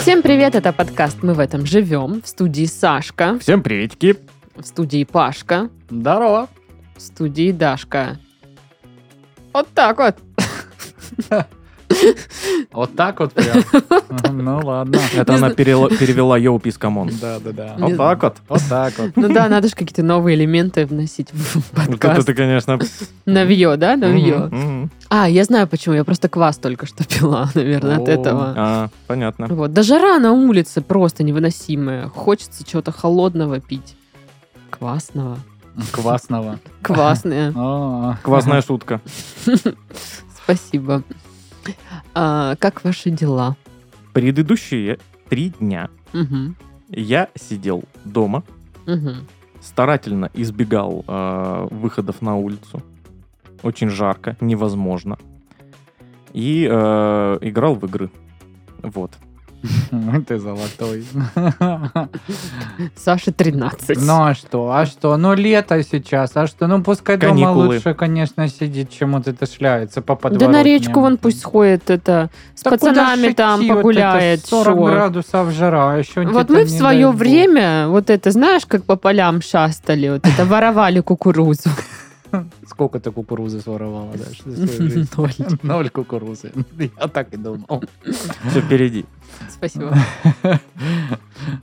Всем привет, это подкаст «Мы в этом живем». В студии Сашка, Всем приветики. в студии Пашка, Здорово. в студии Дашка. Вот так вот. Вот так вот прям. Ну ладно. Это она перевела Yo peace come on. Да, да, да. Вот так вот. Вот так вот. Ну да, надо же какие-то новые элементы вносить в Вот это подкаст. ты, конечно... Новье, да? Новье. Мгм, мгм. А, я знаю почему. Я просто квас только что пила, наверное, от этого. А, понятно. Вот. Да жара на улице просто невыносимая. Хочется чего-то холодного пить. Квасного. Квасного. Квасное. О, Квасная шутка. Спасибо. А, как ваши дела? Предыдущие три дня Мгм. я сидел дома, Мгм. старательно избегал э, выходов на улицу. Очень жарко, невозможно. И э, играл в игры. Вот. Ты золотой. Саше 13. Ну а что? А что? Ну лето сейчас. А что? Ну пускай дома Каникулы. лучше, конечно, сидит, чем вот это шляется по да подворотням. на речку вон пусть сходит это с Да пацанами там идти? Вот это погуляет. 40 шо? градусов жара. а Еще Вот мы в свое время, вот это, знаешь, как по полям шастали, вот это воровали кукурузу. Сколько ты кукурузы своровала, да? Ноль. Ноль кукурузы. Я так и думал. Все впереди. Спасибо.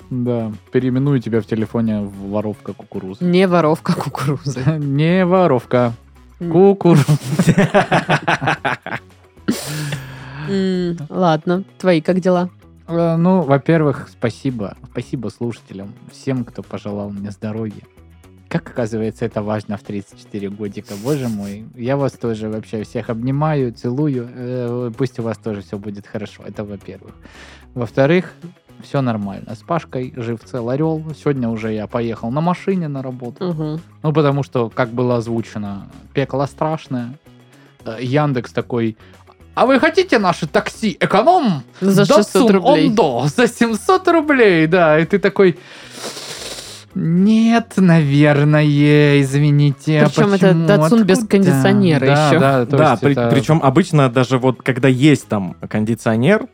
Да, переименую тебя в телефоне в воровка кукурузы. Не воровка кукурузы. Не воровка. Кукуруза. М, Ладно, твои как дела? Э, Ну, во-первых, спасибо. Спасибо слушателям, всем, кто пожелал мне здоровья. Как оказывается, это важно в 34 годика. Боже мой, я вас тоже вообще всех обнимаю, целую. Э, Пусть у вас тоже все будет хорошо. Это во-первых. Во-вторых, все нормально. С Пашкой жив цел орел. Сегодня уже я поехал на машине на работу. Мгм. Ну, потому что, как было озвучено, пекло страшное. Э, Яндекс такой, а вы хотите наше такси эконом? За 600 Datsun рублей. Ondo за 700 рублей, да. И ты такой, нет, наверное, извините. а Причем это? Datsun без Откуда?» кондиционера да, еще. Да, да, есть при- это- причем обычно даже вот когда есть там кондиционер,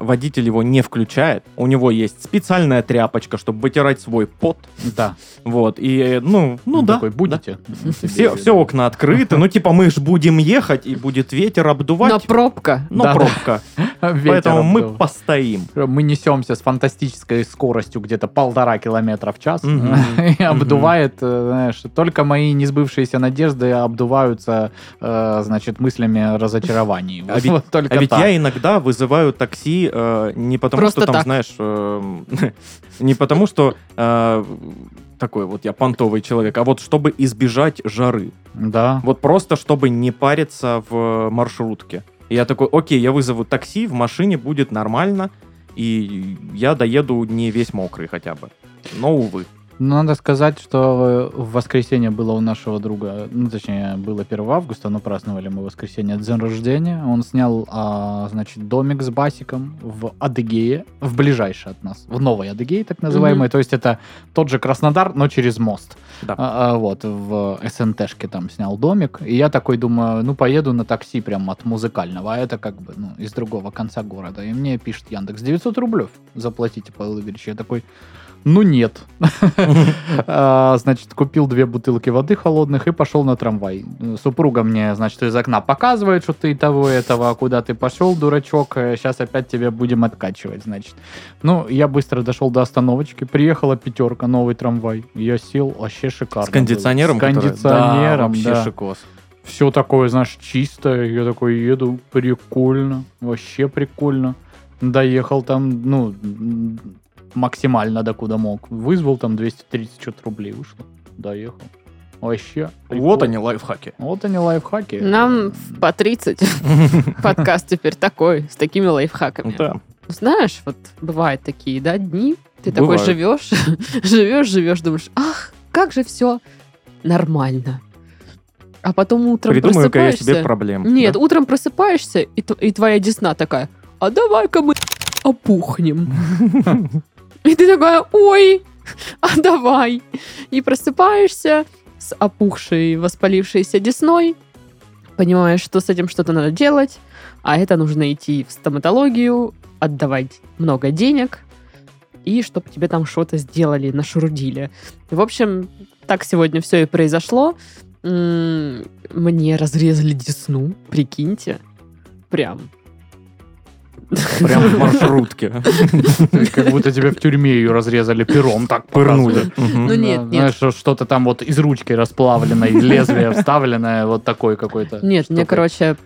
водитель его не включает. У него есть специальная тряпочка, чтобы вытирать свой пот. Да. Вот, и, э, ну, ну Он да. такой, будете? да. Все, все окна открыты, ну, типа, мы ж будем ехать, и будет ветер обдувать, Но пробка. но Да, да. пробка. Ветер Поэтому мы обдул. постоим. Мы несемся с фантастической скоростью где-то полтора километра в час и обдувает, э, знаешь, только мои несбывшиеся надежды обдуваются, э, значит, мыслями разочарований. А ведь- А я иногда вызываю такси э, не потому, Просто что там, так. знаешь, э, не потому, что э, такой вот я понтовый человек, а вот чтобы избежать жары. Да. Вот просто чтобы не париться в маршрутке. И я такой, окей, я вызову такси, в машине будет нормально, и я доеду не весь мокрый хотя бы. Но, увы. Ну, Надо сказать, что в воскресенье было у нашего друга, ну, точнее, было 1 августа, но праздновали мы воскресенье день рождения. Он снял, а, значит, домик с басиком в Адыгее, в ближайшей от нас, в Новой Адыгее, так называемой. Мгм. То есть это тот же Краснодар, но через мост. Да. А, а, вот, в СНТшке там снял домик. И я такой думаю, ну, поеду на такси прям от музыкального, а это как бы, ну, из другого конца города. И мне пишет Яндекс, 900 рублев заплатите, Павел Игоревич. Я такой, ну, нет. А, Значит, купил две бутылки воды холодных и пошел на трамвай. Супруга мне, значит, из окна показывает, что ты того этого, а куда ты пошел, дурачок, сейчас опять тебя будем откачивать, значит. Ну, я быстро дошел до остановочки, приехала пятерка, новый трамвай. Я сел, вообще шикарно. С кондиционером? С кондиционером, да, вообще шикос. Все такое, знаешь, чистое. Я такой еду, прикольно, вообще прикольно. Доехал там, ну, максимально докуда мог. Вызвал там 230 что-то рублей вышло. Доехал. Вообще. Вот прикольно. они, лайфхаки. Вот они лайфхаки. Нам по 30 подкаст теперь такой, с такими лайфхаками. Да. Знаешь, вот бывают такие, да, дни, ты такой живешь, живешь, живешь, думаешь, ах, как же все нормально. А потом утром Придумаю-ка я просыпаешься. себе проблем. Нет, да? утром просыпаешься, и, и твоя десна такая, а давай-ка мы опухнем. И ты такая, ой, а давай. И просыпаешься, с опухшей, воспалившейся десной, понимаешь, что с этим что-то надо делать, а это нужно идти в стоматологию, отдавать много денег, и чтобы тебе там что-то сделали, нашурудили. В общем, так сегодня все и произошло. Мне разрезали десну, прикиньте. Прям. Прям в маршрутке. Как будто тебе в тюрьме ее разрезали пером, так Пырнули. Ну, нет, нет. Знаешь, что- что-то там вот из ручки расплавленной, лезвие вставленное, вот такой какой-то. Нет, мне, короче,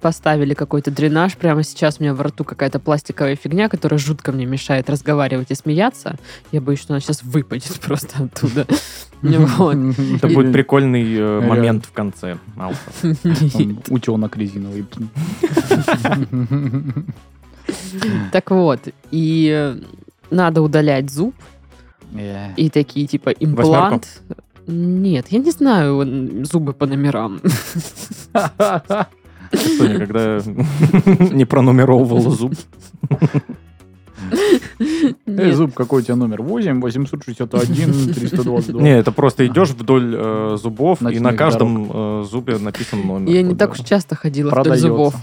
поставили какой-то дренаж. Прямо сейчас у меня во рту какая-то пластиковая фигня, которая жутко мне мешает разговаривать и смеяться. Я боюсь, что она сейчас выпадет просто оттуда. Вот. Это будет прикольный э, момент в конце. Утенок резиновый. Так вот, и надо удалять зуб, Э, и такие, типа, имплант. Нет, я не знаю зубы по номерам. Что, никогда не пронумеровывал зуб? Эй, зуб, какой у тебя номер? 8, 861, 322. Не, это просто идешь вдоль э, зубов, и на каждом э, зубе написан номер. Я не Вот, так уж часто ходила вдоль зубов.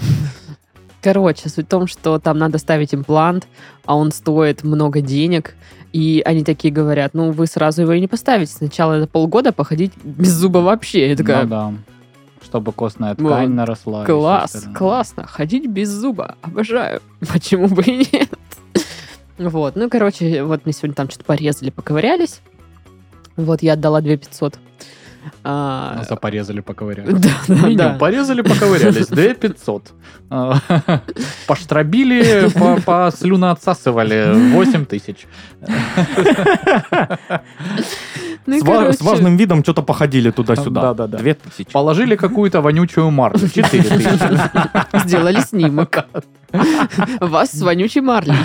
Короче, суть в том, что там надо ставить имплант, а он стоит много денег. И они такие говорят, ну, вы сразу его и не поставите. Сначала это полгода походить без зуба вообще. Я такая, Ну да. Чтобы костная Вот. ткань наросла. и всё класс, классно, ходить без зуба, обожаю. Почему бы и нет? Вот, ну, короче, вот мне сегодня там что-то порезали, поковырялись. Вот, я отдала 2 500. А, Нас порезали, поковыряли. Да, да, Меню да. порезали, поковырялись. 2 500. А, Поштробили, по- послюноотсасывали. 8 тысяч. Ну С короче, С важным видом что-то походили туда-сюда. Да-да-да. Две тысячи. Положили какую-то вонючую марлю. 4 тысячи. Сделали снимок. Вас с вонючей марлей.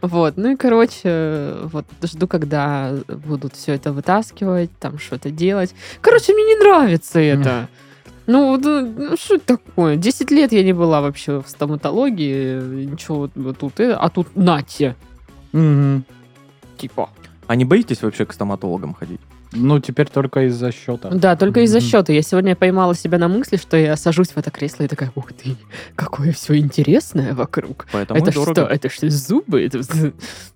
Вот, ну и, короче, вот жду, когда будут все это вытаскивать, там что-то делать. Короче, мне не нравится это. Ну, вот, ну, что это такое? Десять лет я не была вообще в стоматологии, ничего вот, тут, э, а тут нате, Мгм. типа. А не боитесь вообще к стоматологам ходить? Ну, теперь только из-за счета. Да, только из-за Мгм. счета. Я сегодня поймала себя на мысли, что я сажусь в это кресло и такая, ух ты, какое все интересное вокруг. Поэтому это дорого. что? Это что, зубы? Это...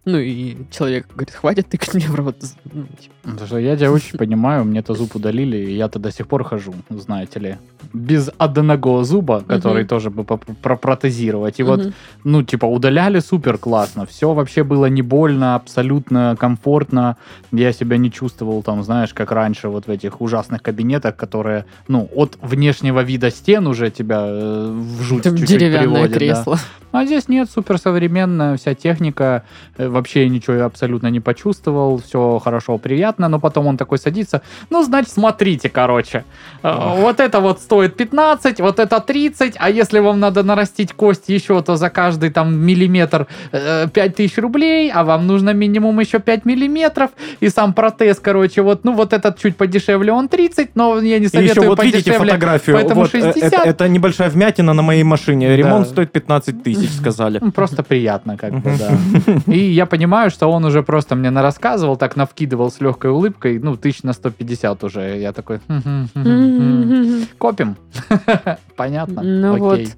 Ну и человек говорит, хватит тыкать мне в рот. Ну, типа, Потому что я тебя очень понимаю, мне-то зуб удалили, и я-то до сих пор хожу, знаете ли. Без одного зуба, который Мгм. тоже бы протезировать. И вот, мгм. ну, типа, удаляли супер классно. Все вообще было не больно, абсолютно комфортно. Я себя не чувствовал там, знаешь, как раньше вот в этих ужасных кабинетах, которые, ну, от внешнего вида стен уже тебя э, в жуть Там чуть-чуть деревянное приводит, да. кресло. А здесь нет, суперсовременная вся техника, э, вообще ничего абсолютно не почувствовал, все хорошо, приятно, но потом он такой садится, ну, значит, смотрите, короче, э, Ох. вот это вот стоит 15, вот это 30, а если вам надо нарастить кость еще, то за каждый там миллиметр э, 5000 рублей, а вам нужно минимум еще 5 миллиметров, и сам протез, короче, вот, ну, вот этот чуть подешевле, он 30, но я не И советую еще вот видите фотографию. поэтому Вот, э, 60. это, это небольшая вмятина на моей машине. Ремонт Да. стоит 15 тысяч, сказали. Ну, Просто приятно, как бы, да. И я понимаю, что он уже просто мне нарассказывал, так навкидывал с легкой улыбкой, ну, тысяч на 150 уже. Я такой, «Хм, хм, хм, хм». копим. Понятно. Ну вот, Окей.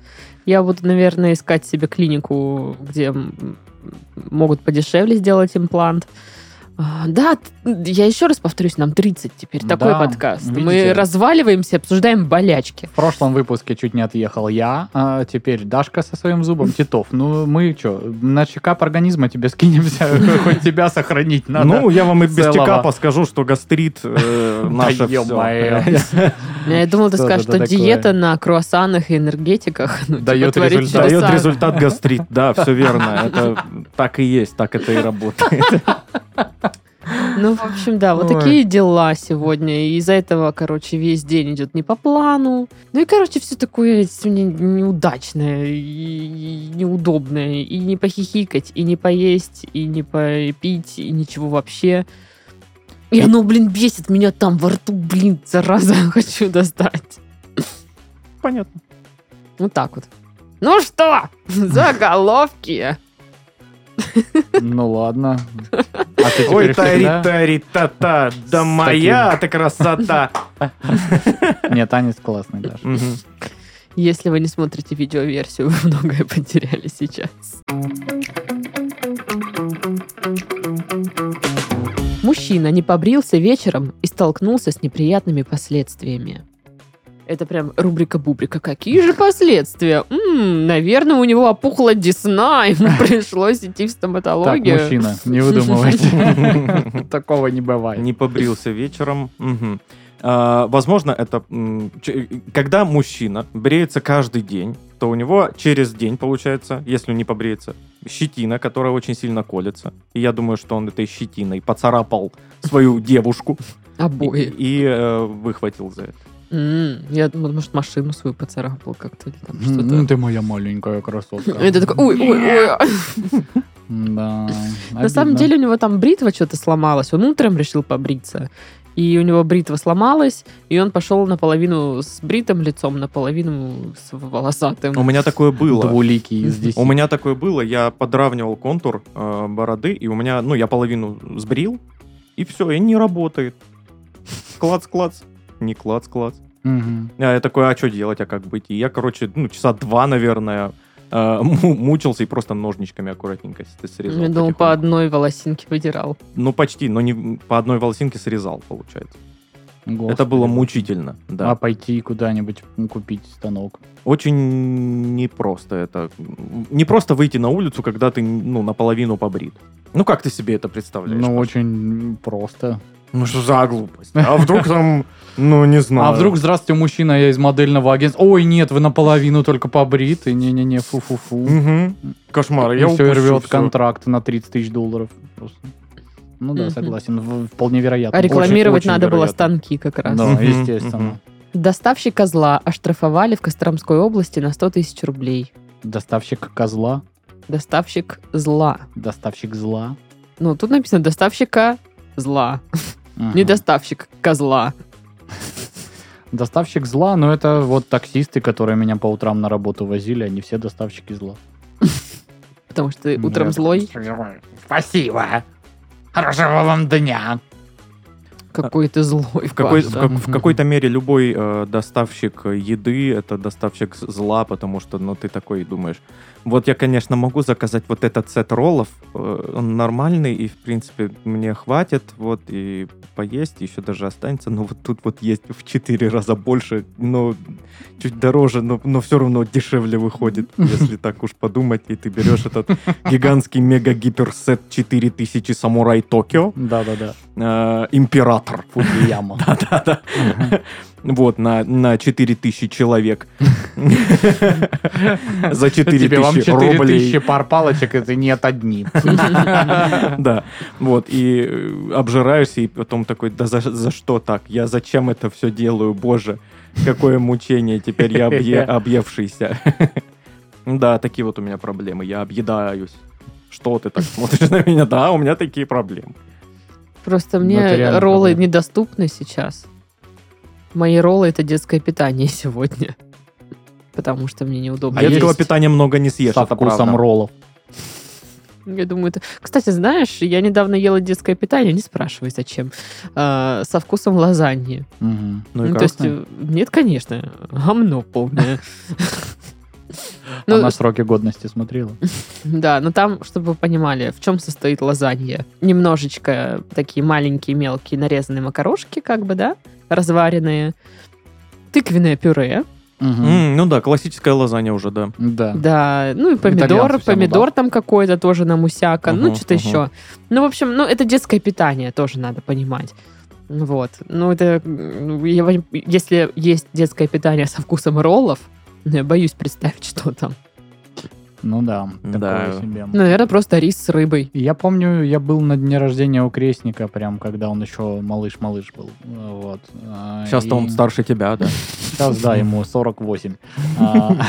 я буду, наверное, искать себе клинику, где могут подешевле сделать имплант. А, Да, я еще раз повторюсь, нам 30 теперь, такой Да, подкаст. Мы видите? разваливаемся, обсуждаем болячки. В прошлом выпуске чуть не отъехал я, а теперь Дашка со своим зубом, Титов. Ну, мы что, на чекап организма тебе скинемся, хоть тебя сохранить надо. Ну, я вам и без чекапа скажу, что гастрит э, наше Да все. ё-моё. Я думала, ты скажешь, что диета на круассанах и энергетиках ну, типа. Дает результат гастрит. Да, все верно. Это так и есть, так это и работает. Ну, в общем, да, вот Ой. такие дела сегодня. И из-за этого, короче, весь день идет не по плану. Ну и, короче, все такое сегодня неудачное и неудобное. И не похихикать, и не поесть, и не попить, и ничего вообще. И оно, блин, бесит меня там во рту, блин, зараза, хочу достать. Понятно. Вот так вот. Ну что, заголовки. Ну ладно. А ты Ой, теперь всегда- тари-тари-та-та, да С моя ты красота. Нет, танец классный даже. Если вы не смотрите видеоверсию, вы многое потеряли сейчас. Мужчина не побрился вечером и столкнулся с неприятными последствиями. Это прям рубрика-бубрика. Какие же последствия? М, наверное, у него опухла десна, ему пришлось идти в Так, стоматологию. мужчина, не выдумывайте. Такого не бывает. Не побрился вечером. Мгм. А, Возможно, это м, ч- когда мужчина бреется каждый день, то у него через день, получается, если он не побреется, щетина, которая очень сильно колется. И я думаю, что он этой щетиной поцарапал свою девушку и, Обои. и, э, выхватил за это. Я думала, может, машину свою поцарапал как-то или там Ну, что-то. ты моя маленькая красотка. Это такой, ой, ой, ой. Да. На самом деле у него там бритва что-то сломалась. Он утром решил побриться. И у него бритва сломалась, и он пошел наполовину с бритым лицом, наполовину с волосатым. У меня такое было. Двуликий из У меня такое было, я подравнивал контур э, бороды, и у меня, ну, я половину сбрил, и все, и не работает. Клац-клац. Не клац-клац. Мгм. А я такой, а что делать, а как быть? И я, короче, ну, часа два, наверное, э, му- мучился и просто ножничками аккуратненько срезал. Я думал, по одной волосинке выдирал. Ну, почти, но не по одной волосинке срезал, получается. Это Господи. было мучительно, да. А пойти куда-нибудь купить станок. Очень непросто это. Не просто выйти на улицу, когда ты, ну, наполовину побрит. Ну, как ты себе это представляешь? Ну, Паша? очень просто. Ну, что за глупость? А вдруг там, ну, не знаю. А вдруг, здравствуйте, мужчина, я из модельного агентства. Ой, нет, вы наполовину только побриты. Не-не-не, фу-фу-фу. Мгм. Кошмар, я все, рвет контракт на 30 тысяч долларов. Просто. Ну да, согласен. Вполне вероятно. А рекламировать очень надо было вероятно. станки как раз. Да, естественно. мгм. Доставщика зла оштрафовали в Костромской области на 100 тысяч рублей. Доставщик козла, Доставщик зла. доставщик зла. Ну, тут написано доставщика зла. Ага. Не доставщик козла. Доставщик зла, но это вот таксисты, которые меня по утрам на работу возили, они все доставщики зла. Потому что ты утром злой. Спасибо. Хорошего вам дня. Какой ты злой. В, какой, в, как- в какой-то мере любой э, доставщик еды это доставщик зла, потому что, ну, ты такой думаешь, вот я, конечно, могу заказать вот этот сет роллов, э, он нормальный, и, в принципе, мне хватит, вот, и поесть еще даже останется, но вот тут вот есть в 4 раза больше, но чуть дороже, но, но все равно дешевле выходит, если так уж подумать, и ты берешь этот гигантский мега-гиперсет 4000 Самурай Токио, Да-да-да. э, Император, Фудзияма. да-да. Вот, на, на 4000 человек. За Тебе вам 4000 4000 рублей. пар палочек, это нет одни. Да, вот, и э, обжираешься, и потом такой, да за, за что так? Я зачем это все делаю, боже? Какое мучение, теперь я объе- объевшийся. Да, такие вот у меня проблемы, я объедаюсь. Что ты так смотришь на меня? Да, у меня такие проблемы. Просто мне роллы недоступны сейчас. Мои роллы это детское питание сегодня. Потому что мне неудобно. А Детского есть питания много не съешь, Со это вкусом правда. роллов. Я думаю, это... Кстати, знаешь, я недавно ела детское питание, не спрашивай, зачем. А, со вкусом лазаньи. Мгм. Ну и Ну, то есть, э, нет, конечно, гомно полное. А Ну, на сроки годности смотрела? Да, но там, чтобы вы понимали, в чем состоит лазанья. Немножечко такие маленькие мелкие нарезанные макарошки, как бы, да, разваренные. Тыквенное пюре, Мгм. М, Ну да, классическая лазанья уже, да. Да. да, ну и помидор, помидор там какой-то тоже намусяка, ну Мгм, что-то мгм. еще. Ну, в общем, ну это детское питание, тоже надо понимать. Вот. Ну, это, пон- если есть детское питание со вкусом роллов, ну, я боюсь представить, что там. Ну да, Да. такое себе. Наверное, просто рис с рыбой. Я помню, я был на дне рождения у крестника, прям когда он еще малыш-малыш был. Вот. А, Сейчас-то и- он старше тебя, да? Сейчас, да, ему 48. А,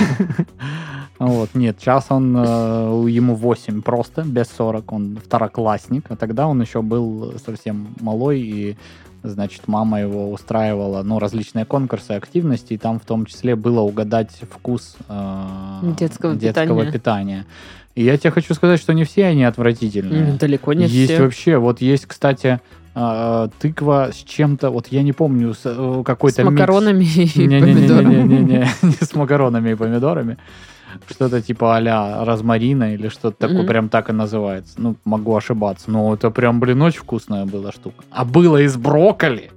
Вот, нет, сейчас он, э, ему 8 просто, без 40, он второклассник, а тогда он еще был совсем малой и Значит, мама его устраивала, ну, различные конкурсы, активности, и там в том числе было угадать вкус э, Детского питания. питания. И я тебе хочу сказать, что не все они отвратительные. Далеко не есть все. вообще, вот есть, кстати, э, тыква с чем-то, вот я не помню, с э, С какой-то микс. макаронами и помидорами. Не-не-не-не-не, не с макаронами и помидорами. Что-то типа а розмарина или что-то такое, Мгм. прям так и называется. Ну, могу ошибаться, но это прям, блин, очень вкусная была штука. А было из брокколи.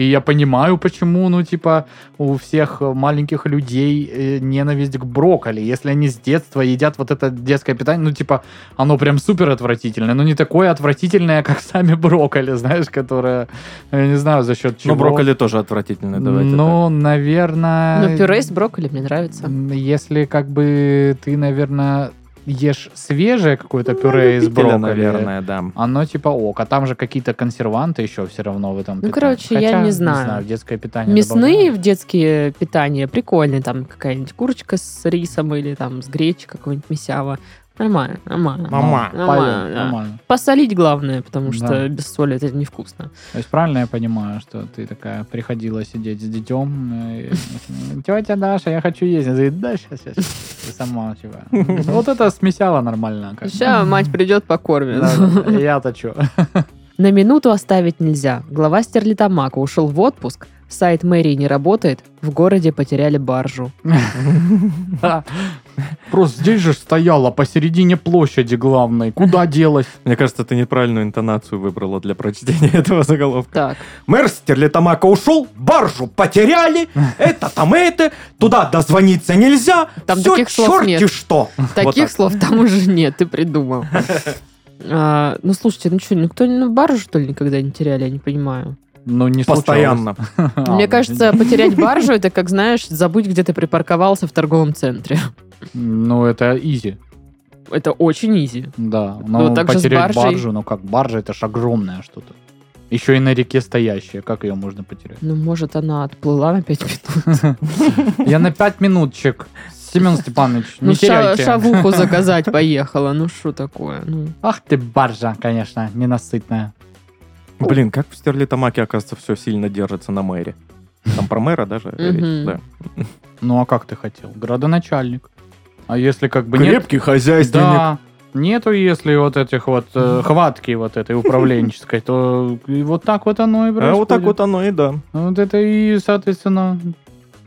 И я понимаю, почему, ну, типа, у всех маленьких людей э, ненависть к брокколи. Если они с детства едят вот это детское питание, ну, типа, оно прям супер отвратительное. Но не такое отвратительное, как сами брокколи, знаешь, которое, я не знаю, за счет чего. Ну, брокколи тоже отвратительный, давайте Ну, наверное... Ну, пюре из брокколи мне нравится. Если как бы ты, наверное, ешь свежее какое-то пюре из Любителя, брокколи, наверное, да. оно типа ок, а там же какие-то консерванты еще все равно в этом Ну, питании. короче, я Хотя, не знаю. в детское питание Мясные добавляют. в детские питания прикольные. Там какая-нибудь курочка с рисом или там с гречей какой-нибудь месява. Нормально, нормально. Мама. Поем, Нормально, да. нормально. Посолить главное, потому что Да. без соли это невкусно. То есть правильно я понимаю, что ты такая приходила сидеть с детем, тетя Даша, я хочу есть. Она говорит, да, сейчас, сейчас. Ты сама типа. Вот это смесяло нормально. Сейчас мать придет покормит. Я-то что? На минуту оставить нельзя. Глава Стерлитамака ушел в отпуск. Сайт мэрии не работает. В городе потеряли баржу. Просто здесь же стояла посередине площади главной. Куда делась? Мне кажется, ты неправильную интонацию выбрала для прочтения этого заголовка. Так, Мэр Стерлитамака ушел, баржу потеряли, это там это, туда дозвониться нельзя, Там всё таких слов нет. что. Вот таких так. слов там уже нет, ты придумал. А, ну, слушайте, ну что, никто ну, баржу, что ли, никогда не теряли, я не понимаю. Ну, не Постоянно. А, Мне ну, кажется, потерять баржу, это как, знаешь, забыть, где ты припарковался в торговом центре. Ну, это изи. Это очень изи. Да. Ну, Но так же с потерять баржей. баржу, ну как, баржа это ж огромное что-то. Еще и на реке стоящая. Как ее можно потерять? Ну, может, она отплыла на 5 минут. Я на пять минутчик. Семен Степанович, Ну, не ша- теряйте. шавуху заказать поехала. Ну, что такое? Ну, Ах ты баржа, конечно, ненасытная. Блин, как в Стерлитамаке, оказывается, все сильно держится на мэре. Там про мэра даже да. Ну а как ты хотел? Градоначальник. А если как бы нет... Крепкий хозяйственник. Да. Нету, если вот этих вот э, хватки вот этой управленческой, то и вот так вот оно и А происходит. вот так вот оно и да. Вот это и, соответственно,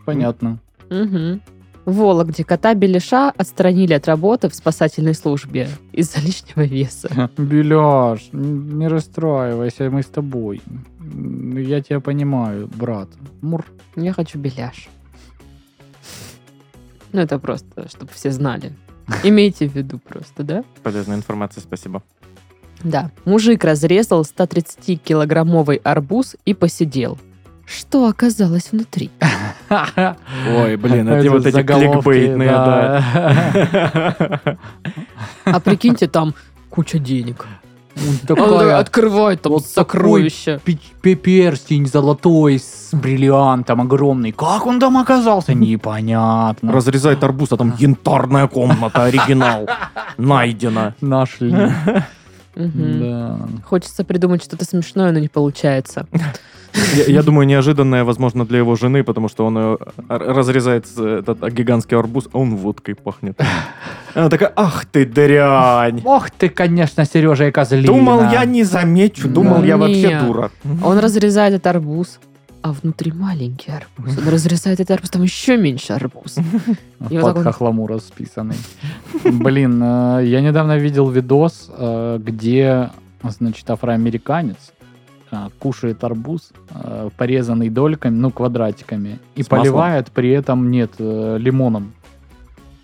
понятно. Мгм. В Вологде кота Белиша отстранили от работы в спасательной службе из-за лишнего веса. Беляш, не расстраивайся, мы с тобой. Я тебя понимаю, брат. Мур. Я хочу беляш. Ну, это просто, чтобы все знали. Имейте в виду просто, да? Полезная информация, спасибо. Да. Мужик разрезал 130-килограммовый арбуз и посидел. Что оказалось внутри? Ой, блин, эти вот эти кликбейтные, да. А прикиньте, там куча денег. Он Такая такой открывает там вот сокровища. пи- пи- перстень золотой с бриллиантом огромный. Как он там оказался? Непонятно. Разрезает арбуз, а там янтарная комната, оригинал. Найдено. Нашли. Да. Хочется придумать что-то смешное, но не получается. Я, я думаю, неожиданное, возможно, для его жены, потому что он э, разрезает с- этот гигантский арбуз, а он водкой пахнет. Она такая, ах ты дрянь. Ох ты, конечно, Сережа и Козлина. Думал, я не замечу, думал, Да я вообще дура. Он разрезает этот арбуз, а внутри маленький арбуз. Он разрезает этот арбуз, там еще меньше арбуз. И вот Под так он- хохлому расписанный. Блин, э, я недавно видел видос, э, где, значит, афроамериканец э, кушает арбуз, э, порезанный дольками, ну, квадратиками, и С маслом? поливает при этом, нет, э, лимоном.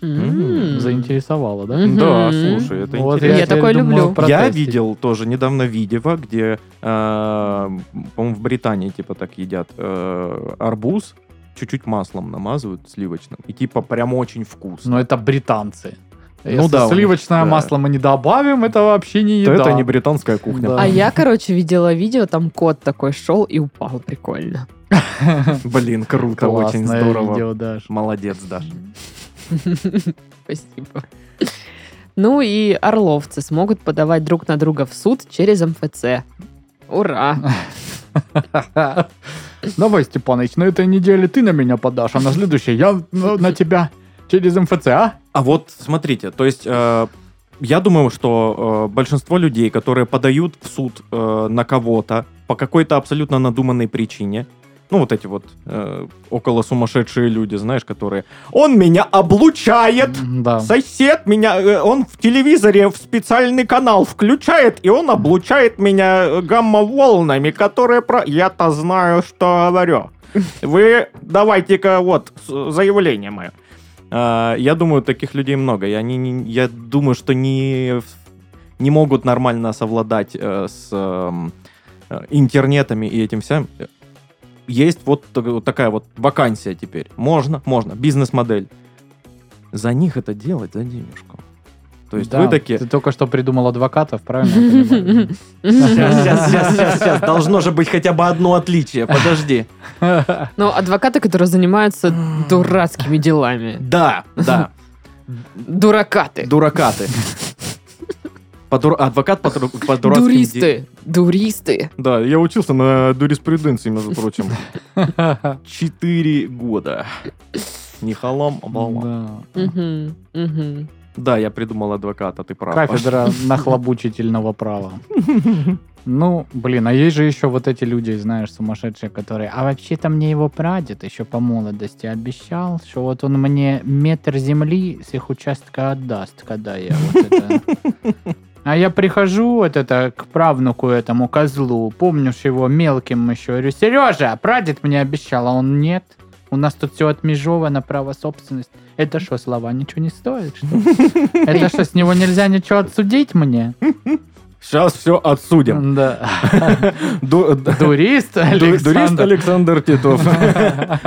М. Заинтересовало, да? Да, слушай, это Вот интересно. Я теперь такое люблю. Я видел тоже недавно видео, где, э, по-моему, в Британии типа так едят э, арбуз, чуть-чуть маслом намазывают сливочным, и типа прям очень вкусно. Но это британцы. Ну Если да, у них, сливочное да. масло мы не добавим, это вообще не То еда. это не британская кухня. Да. А я, короче, видела видео, там кот такой шел и упал. Прикольно. Блин, круто, очень здорово. Молодец, Даша. Спасибо. Ну и орловцы смогут подавать друг на друга в суд через МФЦ. Ура! Давай, Степаныч, на этой неделе ты на меня подашь, а на следующей я ну, на тебя через МФЦ, а? А вот смотрите, то есть э, я думаю, что э, большинство людей, которые подают в суд э, на кого-то по какой-то абсолютно надуманной причине, ну вот эти вот э, около сумасшедшие люди, знаешь, которые, он меня облучает, Да. сосед меня, э, он в телевизоре в специальный канал включает, и он облучает меня э, гамма-волнами, которые про... Я-то знаю, что говорю. Вы давайте-ка вот заявление мое. А, Я думаю, таких людей много. И они, не- я думаю, что не, не могут нормально совладать э, с эм, э, интернетами и этим всем. Есть вот такая вот вакансия теперь. Можно, можно. Бизнес-модель. За них это делать за денежку. То есть Да, вы такие... Ты только что придумал адвокатов, правильно? Сейчас, сейчас, сейчас, сейчас, сейчас. Должно же быть хотя бы одно отличие. Подожди. Ну, адвокаты, которые занимаются дурацкими делами. Да, да. Дуракаты. Дуракаты. По дур- Адвокат по, по дурацким... Дуристы. Дуристы. Да, я учился на юриспруденции, между прочим. Четыре года. Не халам, а балам. Да. Да, я придумал адвоката, ты прав. Кафедра нахлобучительного права. Ну, блин, а есть же еще вот эти люди, знаешь, сумасшедшие, которые... А вообще-то мне его прадед еще по молодости обещал, что вот он мне метр земли с их участка отдаст, когда я вот это... А я прихожу вот это к правнуку этому козлу, помнишь его мелким еще, говорю, Сережа, прадед мне обещал, а он нет. У нас тут все отмежовано, право собственности. Это что, слова ничего не стоит? Что? ли? Это что, с него нельзя ничего отсудить мне? Сейчас все отсудим. Да. Ду- Дурист ду- Дурист Александр. Александр Титов.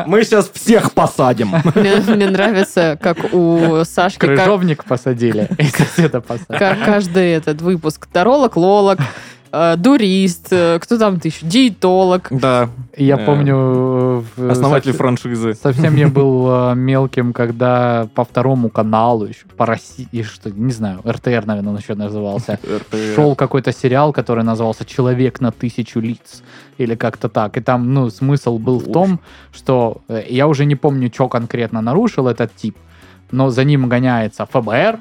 Мы сейчас всех посадим. Мне, мне нравится, как у Сашки Крыжовник посадили, и соседа посадили. ка- каждый этот выпуск. Таролог, лолог, э, дурист, э, кто там ты еще? Диетолог. Да, Я Э, помню... основатель совсем- франшизы. Совсем я был э, мелким, когда по второму каналу еще, по России, что, не знаю, РТР, наверное, он еще назывался, РТР. шел какой-то сериал, который назывался «Человек на тысячу лиц» или как-то так. И там, ну, смысл был в том, что э, я уже не помню, что конкретно нарушил этот тип, но за ним гоняется ФБР,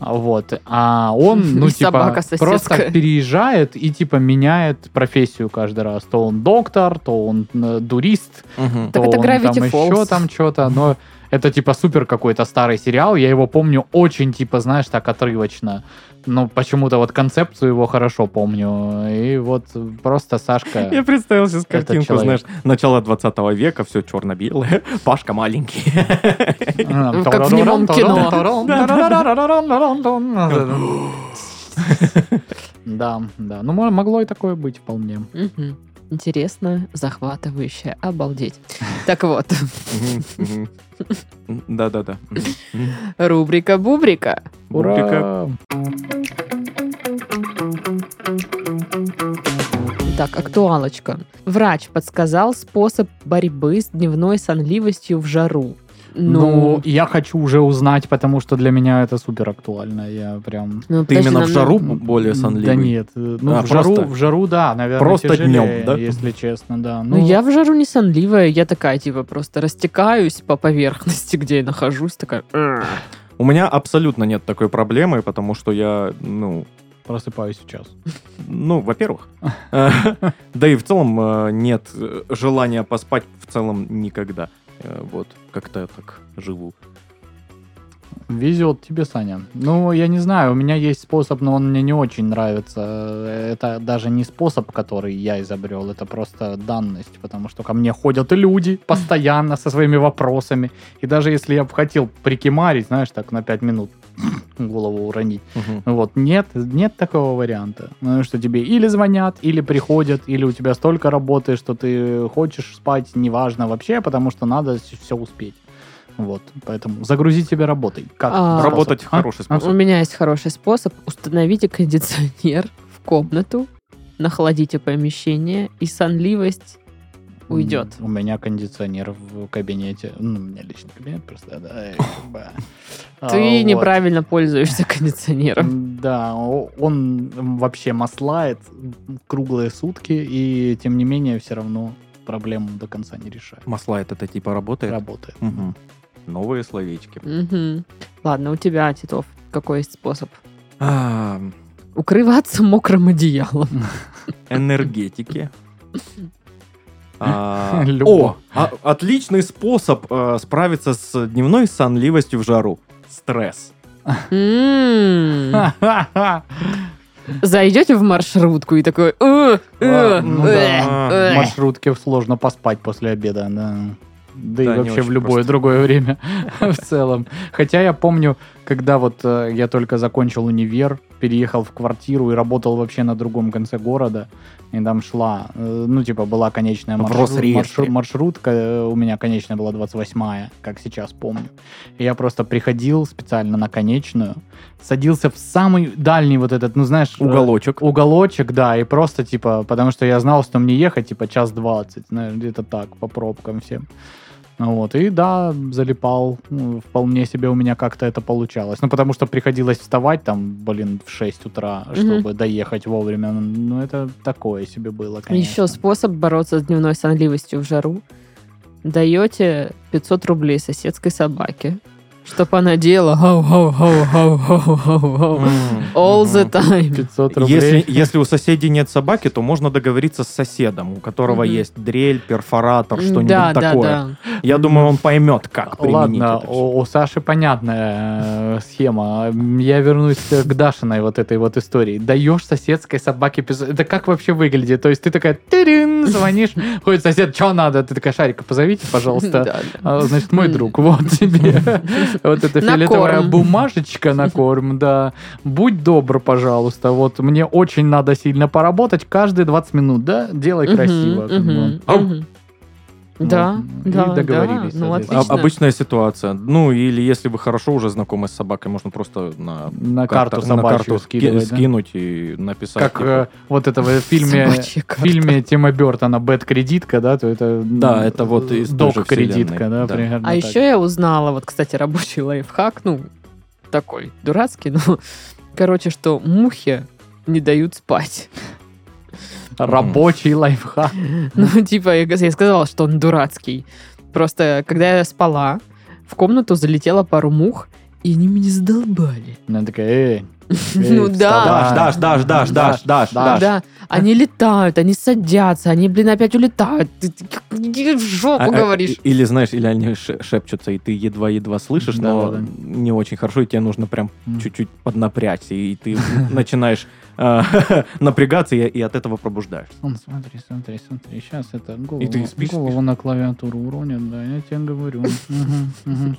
вот, а он, ну, типа, просто переезжает и, типа, меняет профессию каждый раз. То он доктор, то он э, дурист. Так то это он там Falls. еще там что-то, но это типа супер какой-то старый сериал, я его помню очень, типа, знаешь, так отрывочно. Ну, почему-то вот концепцию его хорошо помню. И вот просто Сашка... Я представил сейчас картинку, человек. знаешь, начало 20 века, все черно-белое, Пашка маленький. Как в немом кино. Да, да. Ну, мо- могло и такое быть вполне. Интересно, захватывающе, обалдеть. Так вот. Да-да-да. Рубрика Бубрика. Ура! Так, актуалочка. Врач подсказал способ борьбы с дневной сонливостью в жару. Ну, я хочу уже узнать, потому что для меня это супер актуально. Я прям... ну, Ты именно в жару б- более сонливый? Да нет. э, Ну, А, в, жару, просто? в жару, да, наверное, Просто тяжелее, днем, да? если честно, да. Ну, я в жару не сонливая, я такая, типа, просто растекаюсь по поверхности, где я нахожусь, такая... У меня абсолютно нет такой проблемы, потому что я, ну, просыпаюсь в час. ну, во-первых, э, да и в целом э, нет желания поспать в целом никогда. Э, Вот, как-то я так живу. Везет тебе, Саня. Ну, я не знаю, у меня есть способ, но он мне не очень нравится. Это даже не способ, который я изобрел, это просто данность, потому что ко мне ходят люди постоянно со своими вопросами. И даже если я бы хотел прикимарить, знаешь, так на 5 минут голову уронить, Мгм. Вот, нет, нет такого варианта. Ну, что тебе или звонят, или приходят, или у тебя столько работы, что ты хочешь спать, неважно вообще, потому что надо все успеть. Вот, поэтому загрузи себя работой. Как? А, способ? Работать А? хороший У способ. меня есть хороший способ. Установите кондиционер в комнату, нахладите помещение, и сонливость уйдет. У меня кондиционер в кабинете. Ну, у меня личный кабинет просто, да. а, Ты вот. неправильно пользуешься кондиционером. Да, он вообще маслает круглые сутки, и тем не менее все равно проблему до конца не решает. Масла это типа работает? Работает. Новые словечки. Ладно, у тебя, Титов, какой есть способ? А, Укрываться мокрым одеялом. энергетики. А. О, а- отличный способ э, справиться с дневной сонливостью в жару. Стресс. Зайдете в маршрутку и такой... «Э, э, Ну э, да, э». в маршрутке сложно поспать после обеда, да. Да, и вообще в любое просто. другое время в целом. Хотя я помню, когда вот э, я только закончил универ, переехал в квартиру и работал вообще на другом конце города, и там шла, э, ну, типа, была конечная маршрут- маршрут- маршрутка, э, у меня конечная была 28-я, как сейчас помню. И я просто приходил специально на конечную, садился в самый дальний вот этот, ну, знаешь... э, Уголочек. уголочек, да, и просто, типа, потому что я знал, что мне ехать, типа, час двадцать, знаешь, где-то так, по пробкам всем. Вот, и да, залипал, ну, вполне себе у меня как-то это получалось. Ну, потому что приходилось вставать там, блин, в 6 утра, Мгм. чтобы доехать вовремя. Ну, это такое себе было, конечно. Еще способ бороться с дневной сонливостью в жару. Даете 500 рублей соседской собаке, чтобы она делала all the time. 500 рублей. Если, если у соседей нет собаки, то можно договориться с соседом, у которого Мгм. есть дрель, перфоратор, что-нибудь Да, да, такое. да. Я думаю, он поймет, как применить Ладно, это у, у Саши понятная э, схема. Я вернусь э, к Дашиной вот этой вот истории. Даешь соседской собаке пиз- Это как вообще выглядит? То есть ты такая, тырин, звонишь, ходит сосед, что надо? Ты такая, Шарика, позовите, пожалуйста. Да, да. А, Значит, мой друг, вот тебе вот эта На фиолетовая корм. бумажечка на корм, да. Будь добр, пожалуйста. Вот мне очень надо сильно поработать каждые 20 минут, да? Делай красиво. Ау. мгм. Да, и да, договорились, да. Ну, соответственно. А- отлично. обычная ситуация. Ну, или если вы хорошо уже знакомы с собакой, можно просто на, На карта- карту на карту ски- да? скинуть и написать. Как типа, э, вот это в фильме, в фильме Тима Бертона «Бэт кредитка», да, то это... Да, это вот из Док кредитка, да, да. примерно А так. еще я узнала, вот, кстати, рабочий лайфхак, ну, такой дурацкий, но, короче, что мухи не дают спать. Рабочий лайфхак. Ну, типа, я сказала, что он дурацкий. Просто, когда я спала, в комнату залетела пару мух, и они меня задолбали. Она такая, эй, Ну да. Даш, Даш, Даш, Даш, Даш, Даш. Да, они летают, они садятся, они, блин, опять улетают. Ты, в жопу А- а, говоришь. Или, знаешь, или они ше- шепчутся, и ты едва-едва слышишь, Да, но не очень хорошо, и тебе нужно прям чуть-чуть поднапрячься, и ты начинаешь э, напрягаться, и и от этого пробуждаешься. Он, смотри, смотри, смотри, сейчас это голову, И ты спишь, голову на клавиатуру уронит, да, я тебе говорю.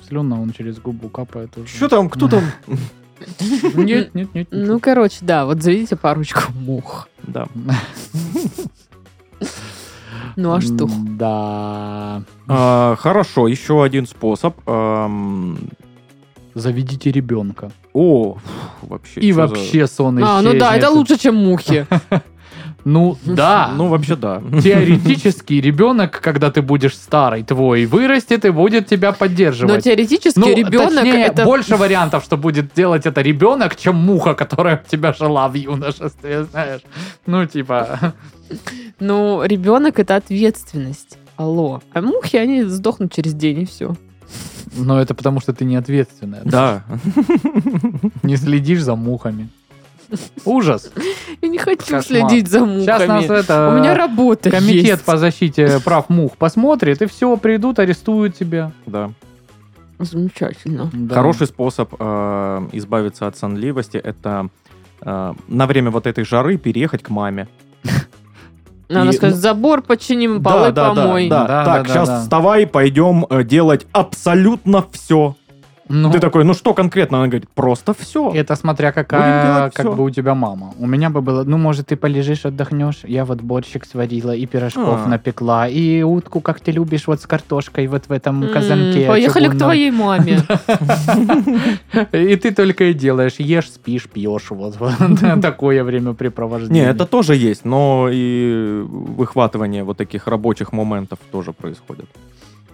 Слюна он через губу капает уже. Что там, кто там? Нет, нет, нет. Ну, короче, да, вот заведите парочку мух. Да. Ну, а что? Да. А, Хорошо, еще один способ. Заведите ребенка. О, вообще. И чё за- вообще сон А, ну да, исчезнет. это лучше, чем мухи. Ну да. Ну, вообще, да. Теоретически ребенок, когда ты будешь старый твой, вырастет и будет тебя Но поддерживать. теоретически Ну, ребенок точнее, это... больше вариантов, что будет делать это ребенок, чем муха, которая у тебя жила в юношестве, знаешь. Ну, типа, Ну, ребенок это ответственность. Алло. А мухи, они сдохнут через день, и все. но это потому, что ты не ответственная. Да. Не следишь за мухами. Ужас. Я не хочу Кошмар. следить за мухами. Сейчас нас это... У меня работа Комитет есть. по защите прав мух посмотрит, и все, придут, арестуют тебя. Да. Замечательно. Да. Хороший способ э, избавиться от сонливости это э, на время вот этой жары переехать к маме. Надо И- сказать, забор починим, полы да, да, помой. да, Да, Так, да, сейчас да. вставай, пойдем э, делать абсолютно все. Ну, Ты такой, ну что конкретно? Она говорит, просто все. Это смотря какая, делать как всё. бы у тебя мама. У меня бы было, ну, может, ты полежишь, отдохнешь. Я вот борщик сварила, и пирожков А. напекла, и утку, как ты любишь, вот с картошкой вот в этом М, казанке. Поехали к чугунном. твоей маме. И ты только и делаешь, ешь, спишь, пьешь. Вот, вот такое Не, времяпрепровождение. это тоже есть, но и выхватывание вот таких рабочих моментов тоже происходит.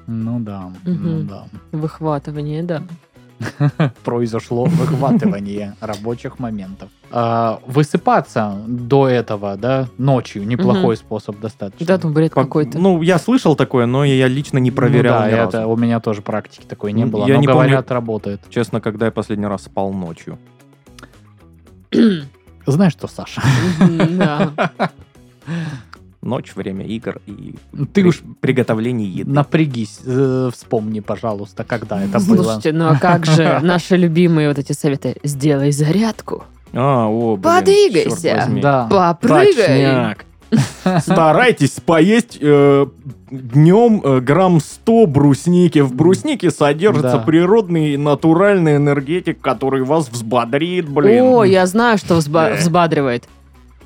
Ну да, ну Мгм. да. Выхватывание, да. Произошло выхватывание рабочих моментов. А, Высыпаться до этого, да, ночью, неплохой способ достаточно. Да, там бред Как- какой-то. Ну, я слышал такое, но я лично не проверял Ну да, ни разу. это у меня тоже практики такой не было, я но не помню. говорят, работает. Честно, когда я последний раз спал ночью. Знаешь что, Саша? Да. Ночь, время игр и Ты при- уж приготовление еды. напрягись, э, вспомни, пожалуйста, когда это было. Слушайте, ну а как же наши любимые вот эти советы? Сделай зарядку, А, о, блин, Подвигайся. Да. попрыгай. Точняк. Старайтесь поесть днем грамм 100 брусники. В бруснике содержится Да. природный натуральный энергетик, который вас взбодрит, блин. О, я знаю, что взба- Да. взбадривает.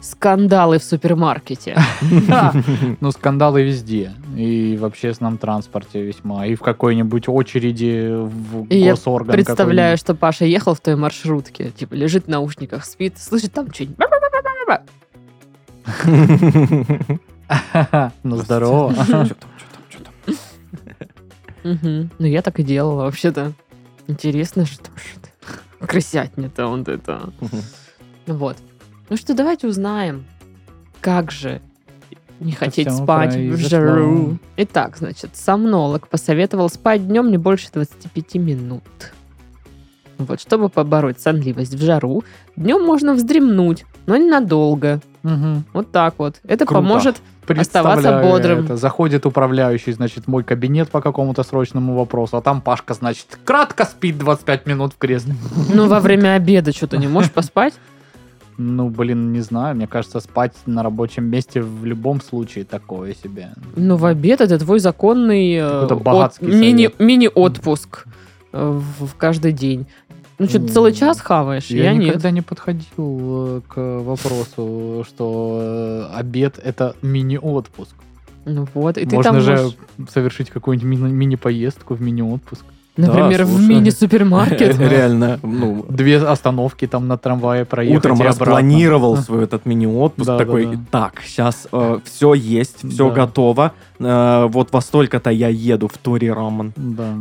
Скандалы в супермаркете. Ну, скандалы везде. И в общественном транспорте весьма. И в какой-нибудь очереди в госорган Представляю, что Паша ехал в той маршрутке, типа лежит в наушниках, спит, слышит там что-нибудь. Ну, здорово. Ну, я так и делала, вообще-то. Интересно, что. Крысятня-то он это. Вот. Ну что, давайте узнаем, как же не хотеть спать в жару. Итак, значит, сомнолог посоветовал спать днем не больше 25 минут. Вот, чтобы побороть сонливость в жару, днем можно вздремнуть, но ненадолго. Мгм. Вот так вот. Это Круто. поможет Оставаться бодрым. это. Заходит управляющий, значит, в мой кабинет по какому-то срочному вопросу, а там Пашка, значит, кратко спит 25 минут в кресле. Ну, во время обеда что-то не можешь поспать? Ну, блин, не знаю, мне кажется, спать на рабочем месте в любом случае такое себе. Ну, в обед это твой законный э, от- мини, мини-отпуск э, в, каждый день. Ну, что, ты целый час хаваешь? Я, Я, нет. никогда не подходил э, к вопросу, что обед это мини-отпуск. Ну вот, и ты Можно там же можешь, совершить какую-нибудь мини- мини-поездку в мини-отпуск. Например, в слушай. мини-супермаркет. Реально, ну, Две остановки там на трамвае проехать утром распланировал свой этот мини-отпуск, Да, такой, да, да. так, сейчас все есть, все Да. готово, э, вот во столько-то я еду в Тори Рамен, Да.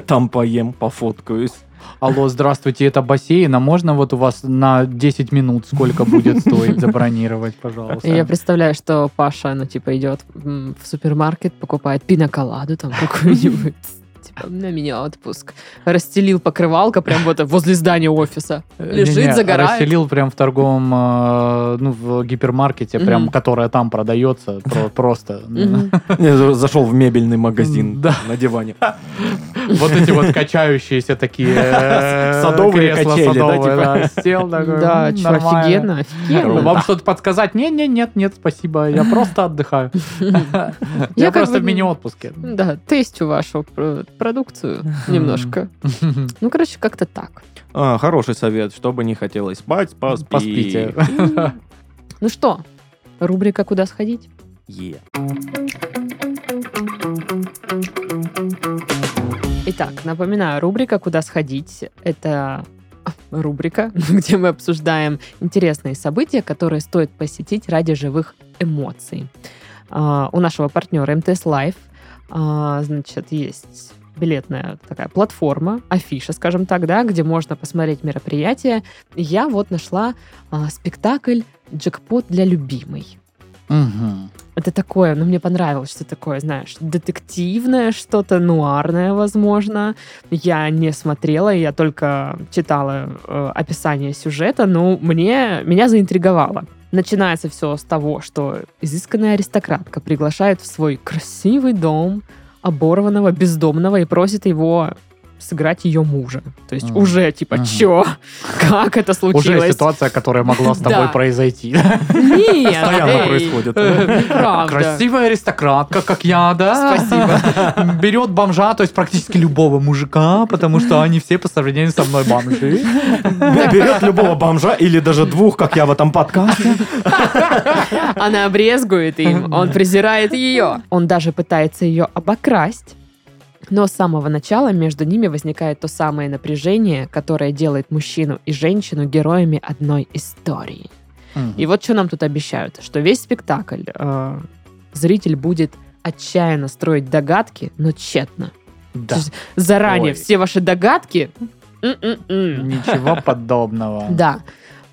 там поем, пофоткаюсь. Алло, здравствуйте, это бассейн, а можно вот у вас на 10 минут сколько будет стоить забронировать, пожалуйста? Я представляю, что Паша, ну, типа, идет в супермаркет, покупает пиноколаду там какую-нибудь, на мини-отпуск. Расстелил покрывалка прям вот возле здания офиса. Лежит, загорает. Расселил прям в торговом, э, ну, в гипермаркете, прям, Мгм. которая там продается, про- просто. Зашел в мебельный магазин Да. на диване. Вот эти вот качающиеся такие э, Садовые кресла качели, да, садовые, типа? да, Сел такой, Да, офигенно, офигенно. Вам что-то подсказать? Не, не, нет, нет, спасибо. Я просто отдыхаю. Я просто в мини-отпуске. Да, тестю вашу продукцию немножко. Ну, короче, как-то так. А, хороший совет, чтобы не хотелось спать, поспи. Поспите. Ну что, рубрика «Куда сходить»? Е. Итак, напоминаю, рубрика «Куда сходить» — это рубрика, где мы обсуждаем интересные события, которые стоит посетить ради живых эмоций. А, у нашего партнера МТС Live, а, значит, есть билетная такая платформа, афиша, скажем так, да, где можно посмотреть мероприятие. Я вот нашла а, спектакль «Джекпот для любимой». Мгм. Это такое, ну, мне понравилось, что такое, знаешь, детективное, что-то нуарное, возможно. Я не смотрела, я только читала э, описание сюжета, но мне, меня заинтриговало. Начинается все с того, что изысканная аристократка приглашает в свой красивый дом оборванного бездомного и просит его сыграть ее мужа. То есть Мгм. уже типа, Мгм. чё? Как это Уже случилось? ситуация, которая могла с тобой произойти. Нет, Постоянно происходит. э. Красивая аристократка, как я, да? Спасибо. Берет бомжа, то есть практически любого мужика, потому что они все по сравнению со мной бомжи. Берет любого бомжа или даже двух, как я в этом подкасте. Она обрезгует им, он презирает ее. Он даже пытается ее обокрасть. Но с самого начала между ними возникает то самое напряжение, которое делает мужчину и женщину героями одной истории. И вот что нам тут обещают, что весь спектакль э, зритель будет отчаянно строить догадки, но тщетно. Да. Заранее Ой. все ваши догадки... м-м-м. Ничего подобного. Да.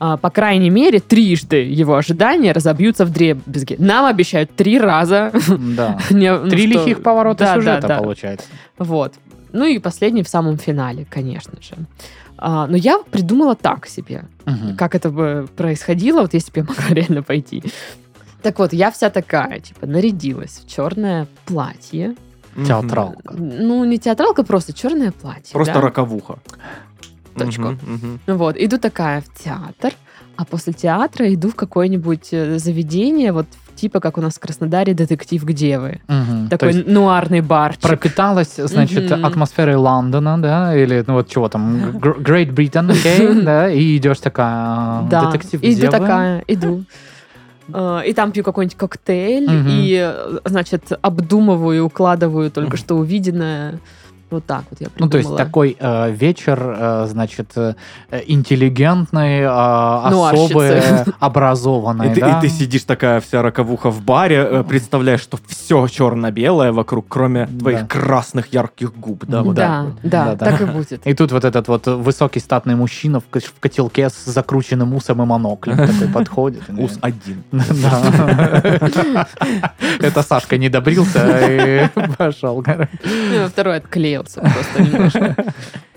А, По крайней мере, трижды его ожидания разобьются в дребезги. Нам обещают три раза. Да. Не, ну Три что- лихих поворота Да, да, сюжета да. получается. Вот. Ну и последний в самом финале, конечно же. А, но я придумала так себе, Мгм. как это бы происходило, вот если бы я могла реально пойти. Так вот, я вся такая, типа, нарядилась в черное платье. Театралка. Ну, не театралка, просто черное платье. Просто да? роковуха. Точку. Мгм, мгм. Ну Вот, иду такая в театр, а после театра иду в какое-нибудь э, заведение, вот типа как у нас в Краснодаре детектив «Где вы?». То Такой есть нуарный барчик. пропиталась, значит, Мгм. атмосферой Лондона, да, или, ну вот чего там, Great Britain, окей, да, и идешь такая, Да, детектив иду где вы?» такая, иду. Э, И там пью какой-нибудь коктейль, Мгм. и, э, значит, обдумываю, укладываю только что увиденное. Вот так вот я Ну, то есть придумала. такой э, вечер, э, значит, э, интеллигентный, э, Нуарщицы. особый, образованный, И ты, да? и ты сидишь такая вся роковуха в баре, э, представляешь, что все черно-белое вокруг, кроме Да. твоих красных ярких губ, да, вот так Да, вот. да, Да-да. так и будет. И тут вот этот вот высокий статный мужчина в в котелке с закрученным усом и моноклем такой подходит. Ус один. Да. Это Сашка не добрился и пошел. Ну, Второй отклеился просто немножко.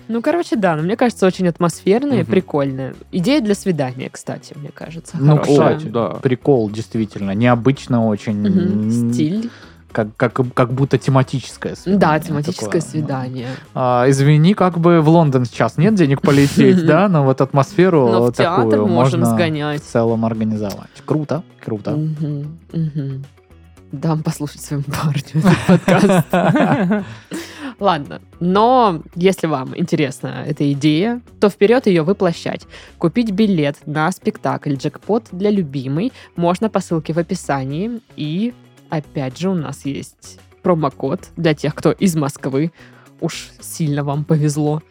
Ну, короче, да, но мне кажется, очень атмосферная и Мгм. прикольная. Идея для свидания, кстати, мне кажется. Ну, хорошая. кстати, да. Прикол, действительно. Необычно очень. Мгм. Стиль. Как, как, как будто тематическое свидание. Да, тематическое такое, да. свидание. А, извини, как бы в Лондон сейчас нет денег полететь, да, но вот атмосферу Но в театр такую можем можно сгонять. в целом организовать. Круто, круто. Дам послушать своему парню этот подкаст. Ладно, но если вам интересна эта идея, то вперед ее воплощать. Купить билет на спектакль «Джекпот» для любимой можно по ссылке в описании. И, опять же, у нас есть промокод для тех, кто из Москвы. Уж сильно вам повезло.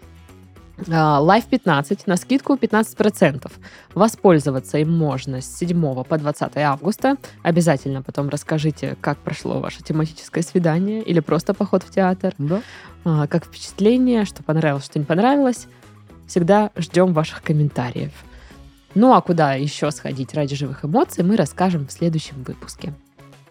Live 15 на скидку 15%. Воспользоваться им можно с 7 по 20 августа. Обязательно потом расскажите, как прошло ваше тематическое свидание или просто поход в театр. Да. А, Как впечатление, что понравилось, что не понравилось. Всегда ждем ваших комментариев. Ну а куда еще сходить ради живых эмоций, мы расскажем в следующем выпуске.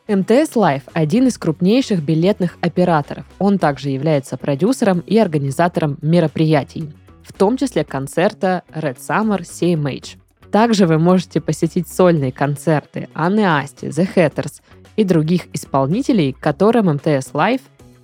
МТС Live – один из крупнейших билетных операторов. Он также является продюсером и организатором мероприятий, в том числе концерта Red Summer CMH. Также вы можете посетить сольные концерты Анны Асти, The Hatters и других исполнителей, которым МТС Live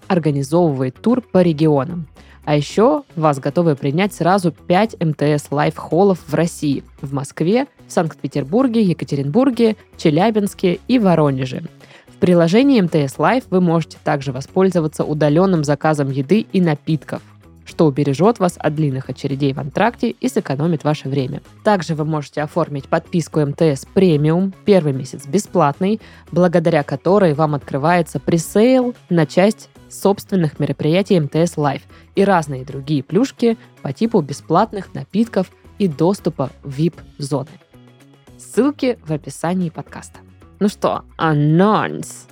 организовывает тур по регионам. А еще вас готовы принять сразу 5 МТС Live холлов в России, в Москве, Санкт-Петербурге, Екатеринбурге, Челябинске и Воронеже. В приложении МТС Лайф вы можете также воспользоваться удаленным заказом еды и напитков, что убережет вас от длинных очередей в антракте и сэкономит ваше время. Также вы можете оформить подписку МТС премиум, первый месяц бесплатный, благодаря которой вам открывается presale на часть собственных мероприятий МТС Live и разные другие плюшки по типу бесплатных напитков и доступа в VIP-зоны. Ссылки в описании подкаста. Ну что, анонс.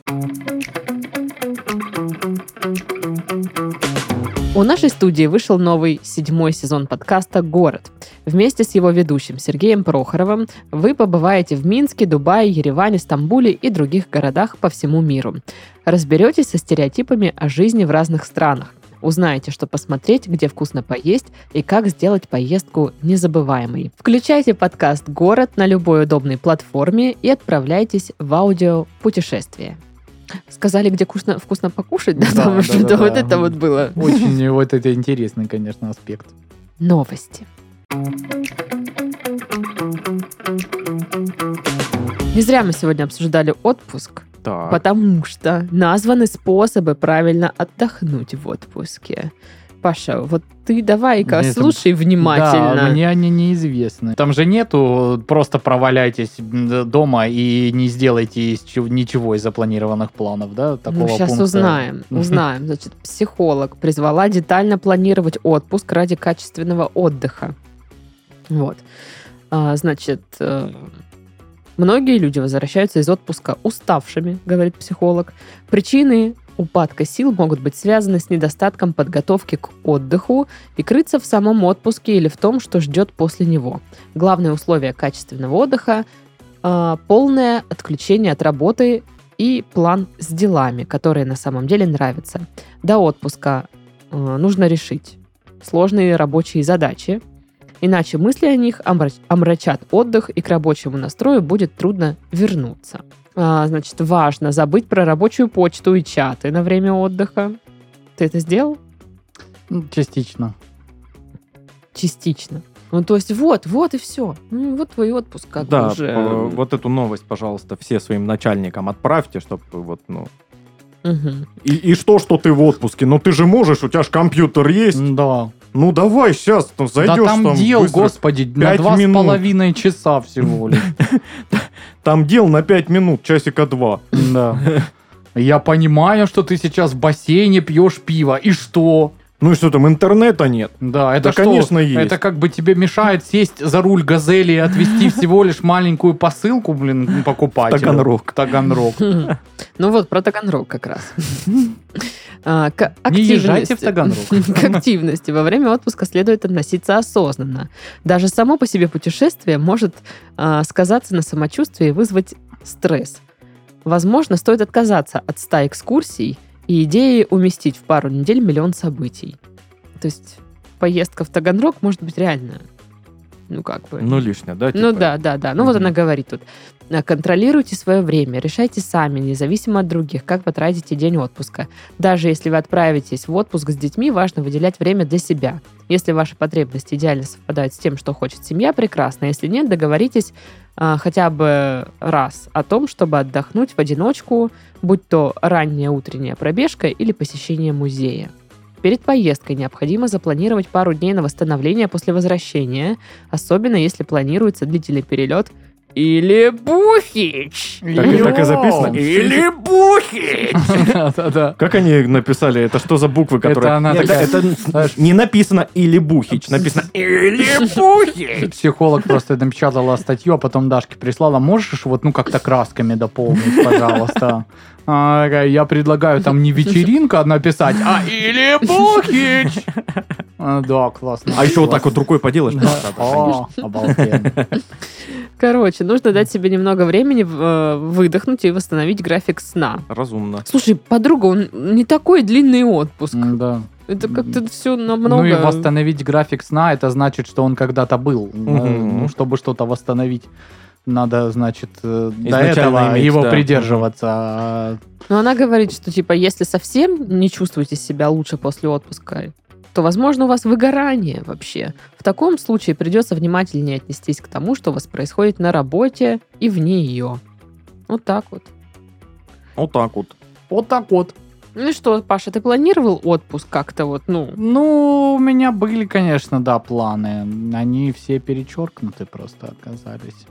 У нашей студии вышел новый седьмой сезон подкаста «Город». Вместе с его ведущим Сергеем Прохоровым вы побываете в Минске, Дубае, Ереване, Стамбуле и других городах по всему миру. Разберетесь со стереотипами о жизни в разных странах. Узнаете, что посмотреть, где вкусно поесть и как сделать поездку незабываемой. Включайте подкаст «Город» на любой удобной платформе и отправляйтесь в аудио путешествие. Сказали, где вкусно, вкусно покушать, да, Да, там да, что-то да, вот да. это вот было. Очень вот это интересный, конечно, аспект. Новости. Не зря мы сегодня обсуждали отпуск, Так. потому что названы способы правильно отдохнуть в отпуске. Паша, вот ты давай-ка это- слушай внимательно. Да, мне они неизвестны. Там же нету просто проваляйтесь дома и не сделайте из чего- ничего из запланированных планов, да? Такого ну, сейчас пункта. узнаем. Узнаем. Значит, психолог призвала детально планировать отпуск ради качественного отдыха. Вот. А, значит, э, многие люди возвращаются из отпуска уставшими, говорит психолог. Причины упадка сил могут быть связаны с недостатком подготовки к отдыху и крыться в самом отпуске или в том, что ждет после него. Главное условие качественного отдыха а, полное отключение от работы и план с делами, которые на самом деле нравятся. До отпуска э, нужно решить сложные рабочие задачи, иначе мысли о них омрач- омрачат отдых, и к рабочему настрою будет трудно вернуться. А, значит, важно забыть про рабочую почту и чаты на время отдыха. Ты это сделал? Ну, Частично. Частично. Ну, то есть вот, вот и все. Ну, вот твой отпуск как да, уже... по- вот эту новость, пожалуйста, все своим начальникам отправьте, чтобы вот, ну... Мгм. И, и что, что ты в отпуске? Ну ты же можешь, у тебя же компьютер есть. Да. Ну давай сейчас, ну, зайдешь да там, дел, быстро. господи, на два минут. с половиной часа всего лишь. Там дел на 5 минут, часика два. Да. Я понимаю, что ты сейчас в бассейне пьешь пиво. И что? Ну и что там, интернета нет? Да, это Да, что? конечно, есть. Это как бы тебе мешает сесть за руль газели и отвезти всего лишь маленькую посылку, блин, покупателю. Таганрог. Таганрог. Ну вот, про Таганрог как раз. А, К Не езжайте в Таганрог. К активности во время отпуска следует относиться осознанно. Даже само по себе путешествие может а, сказаться на самочувствии и вызвать стресс. Возможно, стоит отказаться от ста экскурсий и идеи уместить в пару недель миллион событий. То есть поездка в Таганрог может быть реально, ну как бы... Ну лишнее, да? Ну типа? да, да, да. Ну вот Мгм. она говорит тут. «А, Контролируйте свое время, решайте сами, независимо от других, как потратите день отпуска. Даже если вы отправитесь в отпуск с детьми, важно выделять время для себя. Если ваши потребности идеально совпадают с тем, что хочет семья, прекрасно. Если нет, договоритесь а, хотя бы раз о том, чтобы отдохнуть в одиночку, будь то ранняя утренняя пробежка или посещение музея. Перед поездкой необходимо запланировать пару дней на восстановление после возвращения, особенно если планируется длительный перелет или бухич. Так, и- так и записано. Или бухич! Да-да. Как они написали? Это что за буквы, которые... она Нет, такая, это не написано или бухич, написано или бухич. Психолог просто напечатала статью, а потом Дашке прислала. Можешь вот, ну, как-то красками дополнить, пожалуйста? А, такая, я предлагаю там не вечеринка написать, а или бухич. А, Да, классно. А еще вот так вот рукой поделаешь. О, обалденно. Короче, нужно дать себе немного времени э, выдохнуть и восстановить график сна. Разумно. Слушай, подруга, он не такой длинный отпуск. Да. Это как-то все намного... Ну и восстановить график сна, это значит, что он когда-то был. Мгм. Ну, чтобы что-то восстановить, надо, значит, э, до Изначально этого иметь, его да. придерживаться. Но она говорит, что типа, если совсем не чувствуете себя лучше после отпуска, то, возможно, у вас выгорание вообще. В таком случае придется внимательнее отнестись к тому, что у вас происходит на работе и вне ее. Вот так вот. Вот так вот. Вот так вот. Ну и что, Паша, ты планировал отпуск как-то вот, ну, Ну, у меня были, конечно, да, планы. Они все перечеркнуты просто оказались.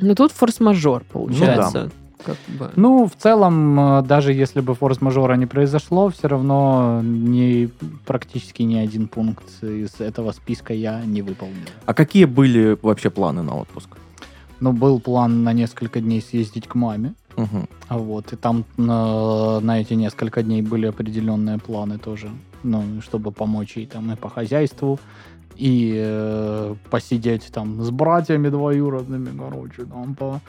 Ну тут форс-мажор получается. Как бы. Ну, в целом, э, даже если бы форс-мажора не произошло, все равно ни, практически ни один пункт из этого списка я не выполнил. А какие были вообще планы на отпуск? Ну, был план на несколько дней съездить к маме. Мгм. А вот, и там на, на эти несколько дней были определенные планы тоже, ну, чтобы помочь ей там и по хозяйству, и э, посидеть там с братьями двоюродными, короче, там по,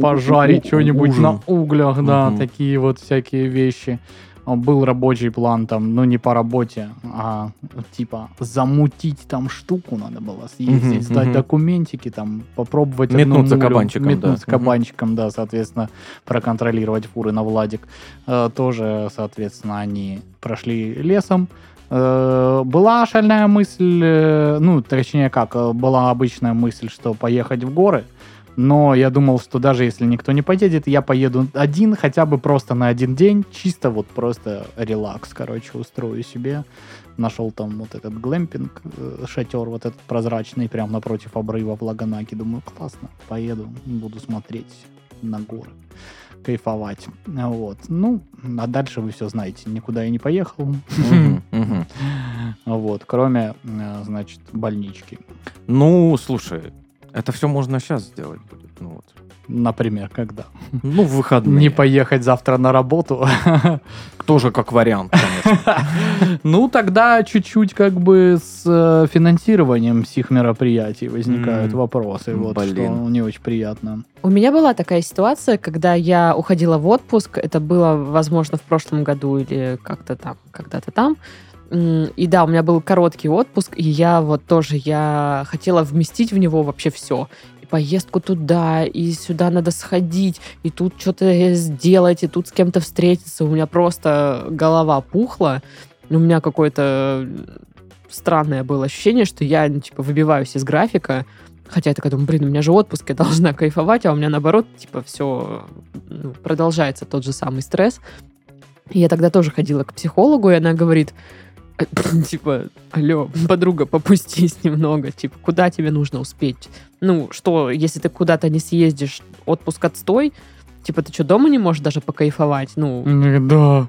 пожарить что-нибудь на углях, да, Мгм. такие вот всякие вещи. был рабочий план там, ну не по работе, а типа замутить там штуку надо было, съездить, Мгм, сдать мгм. документики, там попробовать Метнуться одну кабанчиком, да. метнуться Мгм. кабанчиком, да, соответственно, проконтролировать фуры на Владик. Э, тоже, соответственно, они прошли лесом. Э, Была шальная мысль, э, ну, точнее как, э, была обычная мысль, что поехать в горы, но я думал, что даже если никто не поедет, я поеду один, хотя бы просто на один день, чисто вот просто релакс, короче, устрою себе. Нашел там вот этот глэмпинг, шатер вот этот прозрачный, прям напротив обрыва в Лаганаке. Думаю, классно, поеду, буду смотреть на горы, кайфовать. Вот. Ну, а дальше вы все знаете, никуда я не поехал. Вот, кроме, э, значит, больнички. Ну, слушай, это все можно сейчас сделать будет. Ну, вот. Например, когда? ну в выходные. Не поехать завтра на работу. Тоже как вариант. Ну, тогда чуть-чуть как бы с э, финансированием всех мероприятий возникают вопросы. Вот что не очень приятно. У меня была такая ситуация, когда я уходила в отпуск. Это было, возможно, в прошлом году или как-то там, когда-то там. И да, у меня был короткий отпуск, и я вот тоже, я хотела вместить в него вообще все. И поездку туда, и сюда надо сходить, и тут что-то сделать, и тут с кем-то встретиться. У меня просто голова пухла. У меня какое-то странное было ощущение, что я, ну, типа, выбиваюсь из графика, Хотя я такая думаю, блин, у меня же отпуск, я должна кайфовать, а у меня наоборот, типа, все продолжается тот же самый стресс. И я тогда тоже ходила к психологу, и она говорит, «Э, типа, алло, подруга, попустись немного, типа, куда тебе нужно успеть? Ну, что, если ты куда-то не съездишь, отпуск отстой, типа, ты что, дома не можешь даже покайфовать? Ну, Да.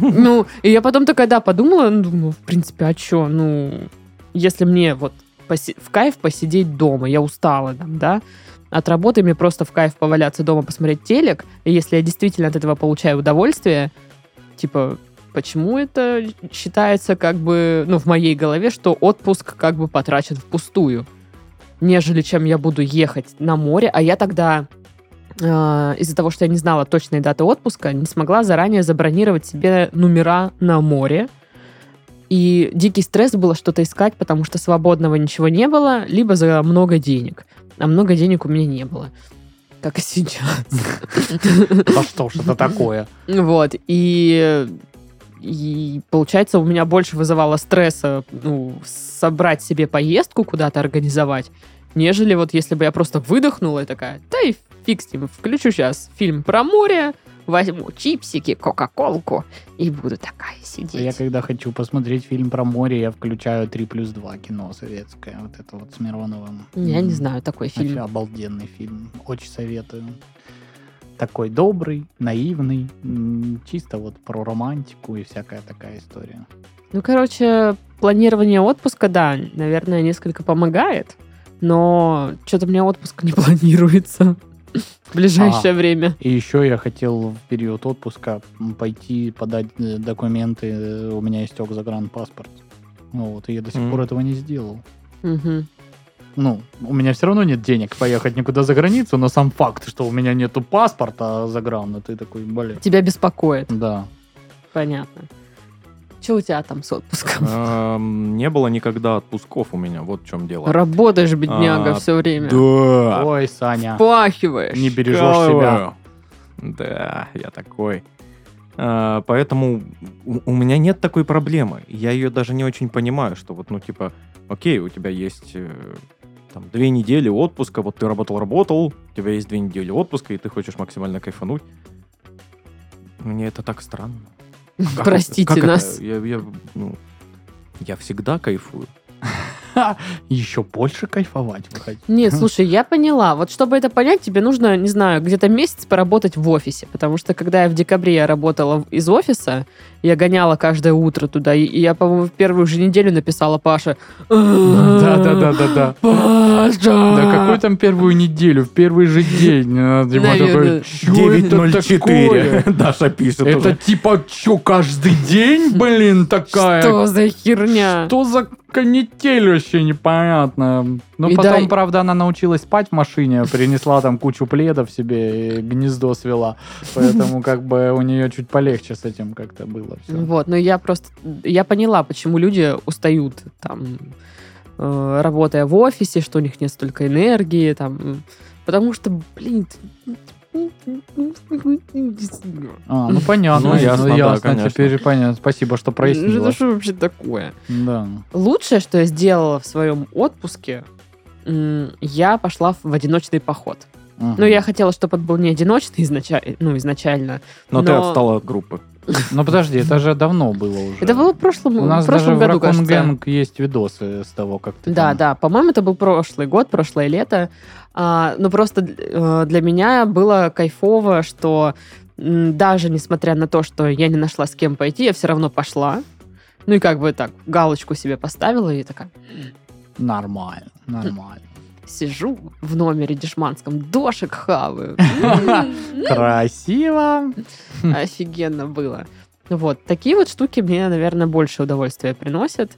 ну, и я потом такая, да, подумала, ну, думаю, в принципе, а что, ну, если мне вот в кайф посидеть дома, я устала там, да, от работы мне просто в кайф поваляться дома, посмотреть телек, и если я действительно от этого получаю удовольствие, типа, почему это считается как бы, ну, в моей голове, что отпуск как бы потрачен впустую, нежели чем я буду ехать на море, а я тогда э, из-за того, что я не знала точной даты отпуска, не смогла заранее забронировать себе номера на море. И дикий стресс было что-то искать, потому что свободного ничего не было, либо за много денег. А много денег у меня не было. Как и сейчас. Да что ж это такое? Вот. И, и получается, у меня больше вызывало стресса ну, собрать себе поездку куда-то организовать, нежели вот если бы я просто выдохнула и такая, да и фиг с ним, включу сейчас фильм про море, возьму чипсики, кока-колку и буду такая сидеть. Я когда хочу посмотреть фильм про море, я включаю 3 плюс 2 кино советское. Вот это вот с Мироновым. Я не знаю такой Вообще фильм. обалденный фильм. Очень советую. Такой добрый, наивный, чисто вот про романтику и всякая такая история. Ну, короче, планирование отпуска, да, наверное, несколько помогает, но что-то у меня отпуск не планируется в ближайшее время. И еще я хотел в период отпуска пойти подать э, документы. э, У меня истек загранпаспорт. Ну Вот, и я до сих М. пор этого не сделал. Мгм. Ну, у меня все равно нет денег поехать никуда за границу, но сам факт, что у меня нету паспорта загран, ты такой, блин. Тебя беспокоит, Да. понятно. Что у тебя там с отпуском? Эм, Не было никогда отпусков у меня, вот в чем дело. Работаешь, бедняга, А, все время. Да. Ой, Саня, Впахиваешь. не бережешь себя. Да, я такой. А, Поэтому у у меня нет такой проблемы. Я ее даже не очень понимаю, что вот, ну, типа, окей, у тебя есть э, там две недели отпуска, вот ты работал-работал, у тебя есть две недели отпуска, и ты хочешь максимально кайфануть. Мне это так странно. Как Простите это- как нас. это? Я, я, ну, я всегда кайфую. Еще больше кайфовать выходить. Нет, слушай, я поняла. Вот чтобы это понять, тебе нужно, не знаю, где-то месяц поработать в офисе. Потому что когда я в декабре я работала из офиса, я гоняла каждое утро туда. И я, по-моему, в первую же неделю написала Паше. Да-да-да-да-да. Паша! Да какой там первую неделю, в первый же день. Дима Наверное. такой, «Чё это такое? Даша пишет Это типа что, каждый день, блин, такая? Что за херня? Что за канитель вообще непонятно. Ну, И потом, да, правда, она научилась спать в машине, принесла там кучу пледов себе и гнездо свела. Поэтому как бы у нее чуть полегче с этим как-то было все. Вот, но я просто, я поняла, почему люди устают там, э, работая в офисе, что у них нет столько энергии, там, потому что, блин, А, ну понятно. Ну, ясно, да, ясно. конечно. Теперь понятно. Спасибо, что прояснила. Это что вообще такое? Да. Лучшее, что я сделала в своем отпуске, я пошла в одиночный поход. Ага. Ну, я хотела, чтобы это был не одиночный изначально, ну, изначально. Но, ты Но- отстала от группы. Ну подожди, это же давно было уже. Это было в прошлом, У нас в прошлом даже году, в. Gang есть видосы с того, как ты Да, там- да, по-моему, это был прошлый год, прошлое лето. А, но просто э, для меня было кайфово, что даже несмотря на то, что я не нашла с кем пойти, я все равно пошла. Ну и как бы так, галочку себе поставила и такая Нормально, нормально. сижу в номере дешманском, дошек хаваю. М, Красиво. Офигенно было. Вот, такие вот штуки мне, наверное, больше удовольствия приносят,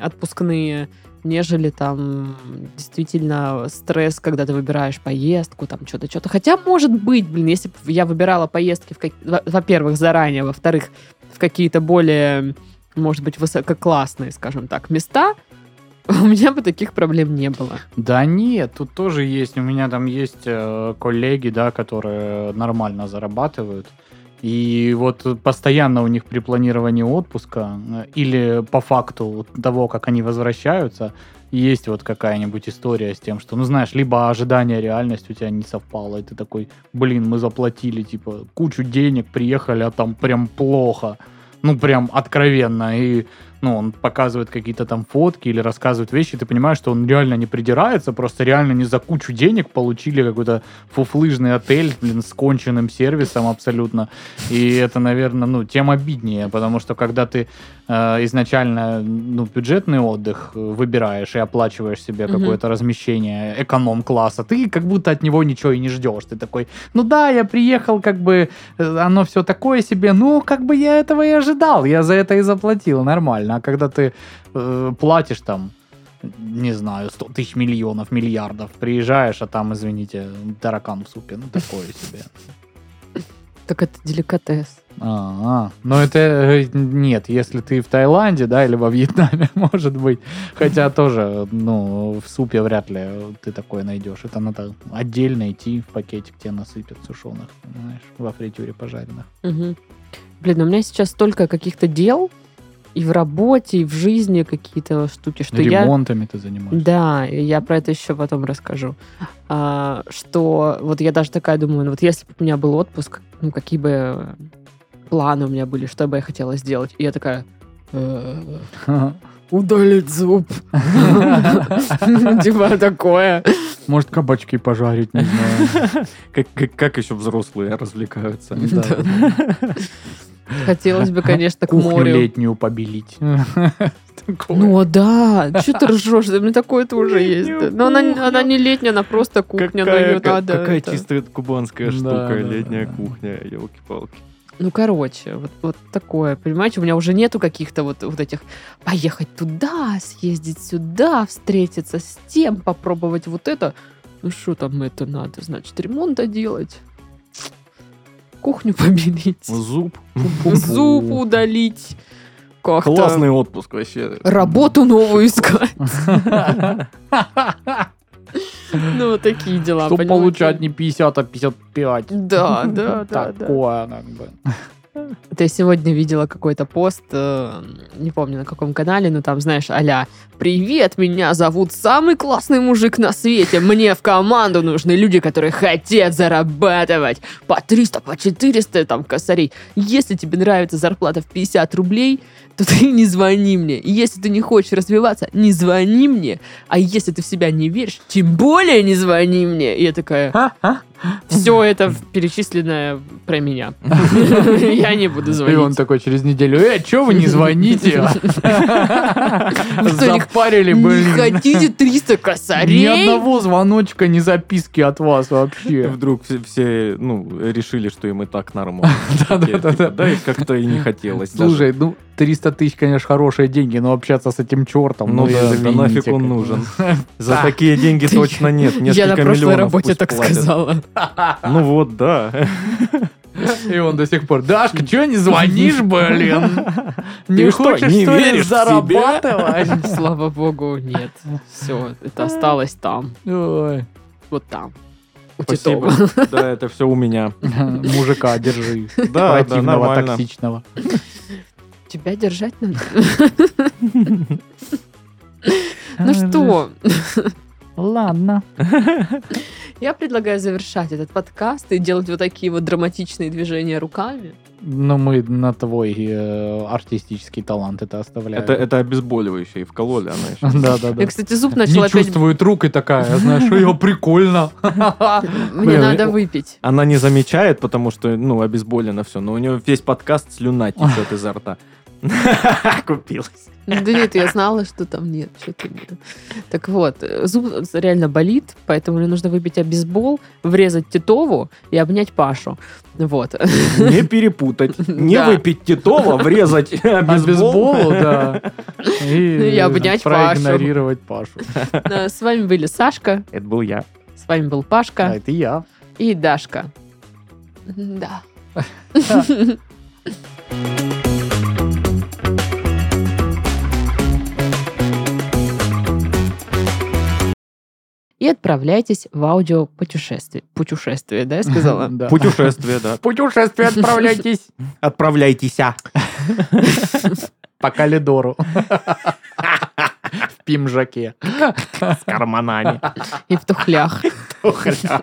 отпускные, нежели там действительно стресс, когда ты выбираешь поездку, там что-то, что-то. Хотя, может быть, блин, если бы я выбирала поездки, в как- во- во-первых, заранее, во-вторых, в какие-то более, может быть, высококлассные, скажем так, места, у меня бы таких проблем не было. Да нет, тут тоже есть. У меня там есть э, коллеги, да, которые нормально зарабатывают. И вот постоянно у них при планировании отпуска э, или по факту того, как они возвращаются, есть вот какая-нибудь история с тем, что, ну знаешь, либо ожидание реальность у тебя не совпало, и ты такой, блин, мы заплатили типа кучу денег, приехали, а там прям плохо. Ну, прям откровенно. И ну, он показывает какие-то там фотки или рассказывает вещи, ты понимаешь, что он реально не придирается, просто реально не за кучу денег получили какой-то фуфлыжный отель, блин, с конченным сервисом абсолютно. И это, наверное, ну, тем обиднее, потому что когда ты э, изначально, ну, бюджетный отдых выбираешь и оплачиваешь себе какое-то размещение эконом-класса, ты как будто от него ничего и не ждешь. Ты такой, ну да, я приехал, как бы, э, оно все такое себе, ну, как бы я этого и ожидал, я за это и заплатил, нормально. А когда ты э, платишь там, не знаю, 100 тысяч миллионов, миллиардов, приезжаешь, а там, извините, таракан в супе, ну, такое себе. Так это деликатес. А, но это э, нет, если ты в Таиланде, да, или во Вьетнаме, может быть. Хотя тоже, ну, в супе вряд ли ты такое найдешь. Это надо отдельно идти в пакетик, тебе насыпят сушеных, знаешь, во фритюре пожаренных. Мгм. Блин, у меня сейчас столько каких-то дел и в работе, и в жизни какие-то штуки, что я... Ремонтами ты занимаешься. Да, и я про это еще потом расскажу. А, что вот я даже такая думаю, ну вот если бы у меня был отпуск, ну какие бы планы у меня были, что бы я хотела сделать. И я такая... «Э, Удалить зуб. Типа такое. Может, кабачки пожарить, не знаю. Как еще взрослые развлекаются? Хотелось бы, конечно, к Кухню морю. летнюю побелить. Ну да, что ты ржешь? Да, У меня такое тоже есть. Но она, не летняя, она просто кухня, но какая ее ка- надо. какая это- чисто кубанская штука, летняя кухня, елки-палки. Ну, короче, вот, вот такое, понимаете, у меня уже нету каких-то вот, вот этих поехать туда, съездить сюда, встретиться с тем, попробовать вот это. Ну, что там это надо, значит, ремонт делать, кухню побелить, Зуб. зуб удалить, как-то Классный отпуск вообще. работу новую искать. Ну, вот такие дела, Чтобы получать не 50, а 55. Да, да, да, да. Такое, как бы. Это я сегодня видела какой-то пост, э, не помню на каком канале, но там, знаешь, аля «Привет, меня зовут самый классный мужик на свете, мне в команду нужны люди, которые хотят зарабатывать по 300, по 400 там косарей. Если тебе нравится зарплата в 50 рублей, то ты не звони мне. Если ты не хочешь развиваться, не звони мне. А если ты в себя не веришь, тем более не звони мне. И я такая, все это перечисленное про меня. Я не буду И он звонить. такой через неделю, э, что вы не звоните? Не- Запарили, Не блин. хотите 300 Ни косарей? одного звоночка, ни записки от вас вообще. вдруг все, ну, решили, что им и так нормально. Да-да-да-да. Типа, Да, и как-то и не хотелось. Слушай, ну, 300 тысяч, конечно, хорошие деньги, но общаться с этим чертом, Ну да, да извините, нафиг он нужен. За Да. такие деньги Ты- точно нет. Я Несколько на прошлой миллионов работе так платят. сказала. Ну вот, да. И он до сих пор, Дашка, что не звонишь, блин? Не хочешь, не что ли, зарабатывать? Слава богу, нет. Все, это осталось там. Ой. Вот там. У Спасибо. Да, это все у меня. Мужика держи. Да, да, Противного, нормально. токсичного. Тебя держать надо. Ну что, Ладно. я предлагаю завершать этот подкаст и делать вот такие вот драматичные движения руками. Ну, мы на твой э, артистический талант это оставляем. Это, это обезболивающее, и вкололи она еще. Да, да, да. Я, кстати, зуб начала Не чувствует рук и такая, знаешь, ее прикольно. Мне надо выпить. Она не замечает, потому что, ну, обезболено все, но у нее весь подкаст слюна течет изо рта. Купилась. Да нет, я знала, что там нет, что-то нет. Так вот, зуб реально болит, поэтому мне нужно выпить обезбол, врезать Титову и обнять Пашу. Вот. Не перепутать. Не Да. выпить Титова, врезать А обезбол. бейсболу, да. И, И обнять Пашу. проигнорировать Пашу. Э, С вами были Сашка, Это был я. с вами был А Пашка это я. и Дашка. Да. И отправляйтесь в аудио путешествие. Да, я сказала? Да. Путешествие, да. В путешествие отправляйтесь Отправляйтесь. по коридору. В пимжаке. С карманами. И в тухлях. Ох, ля.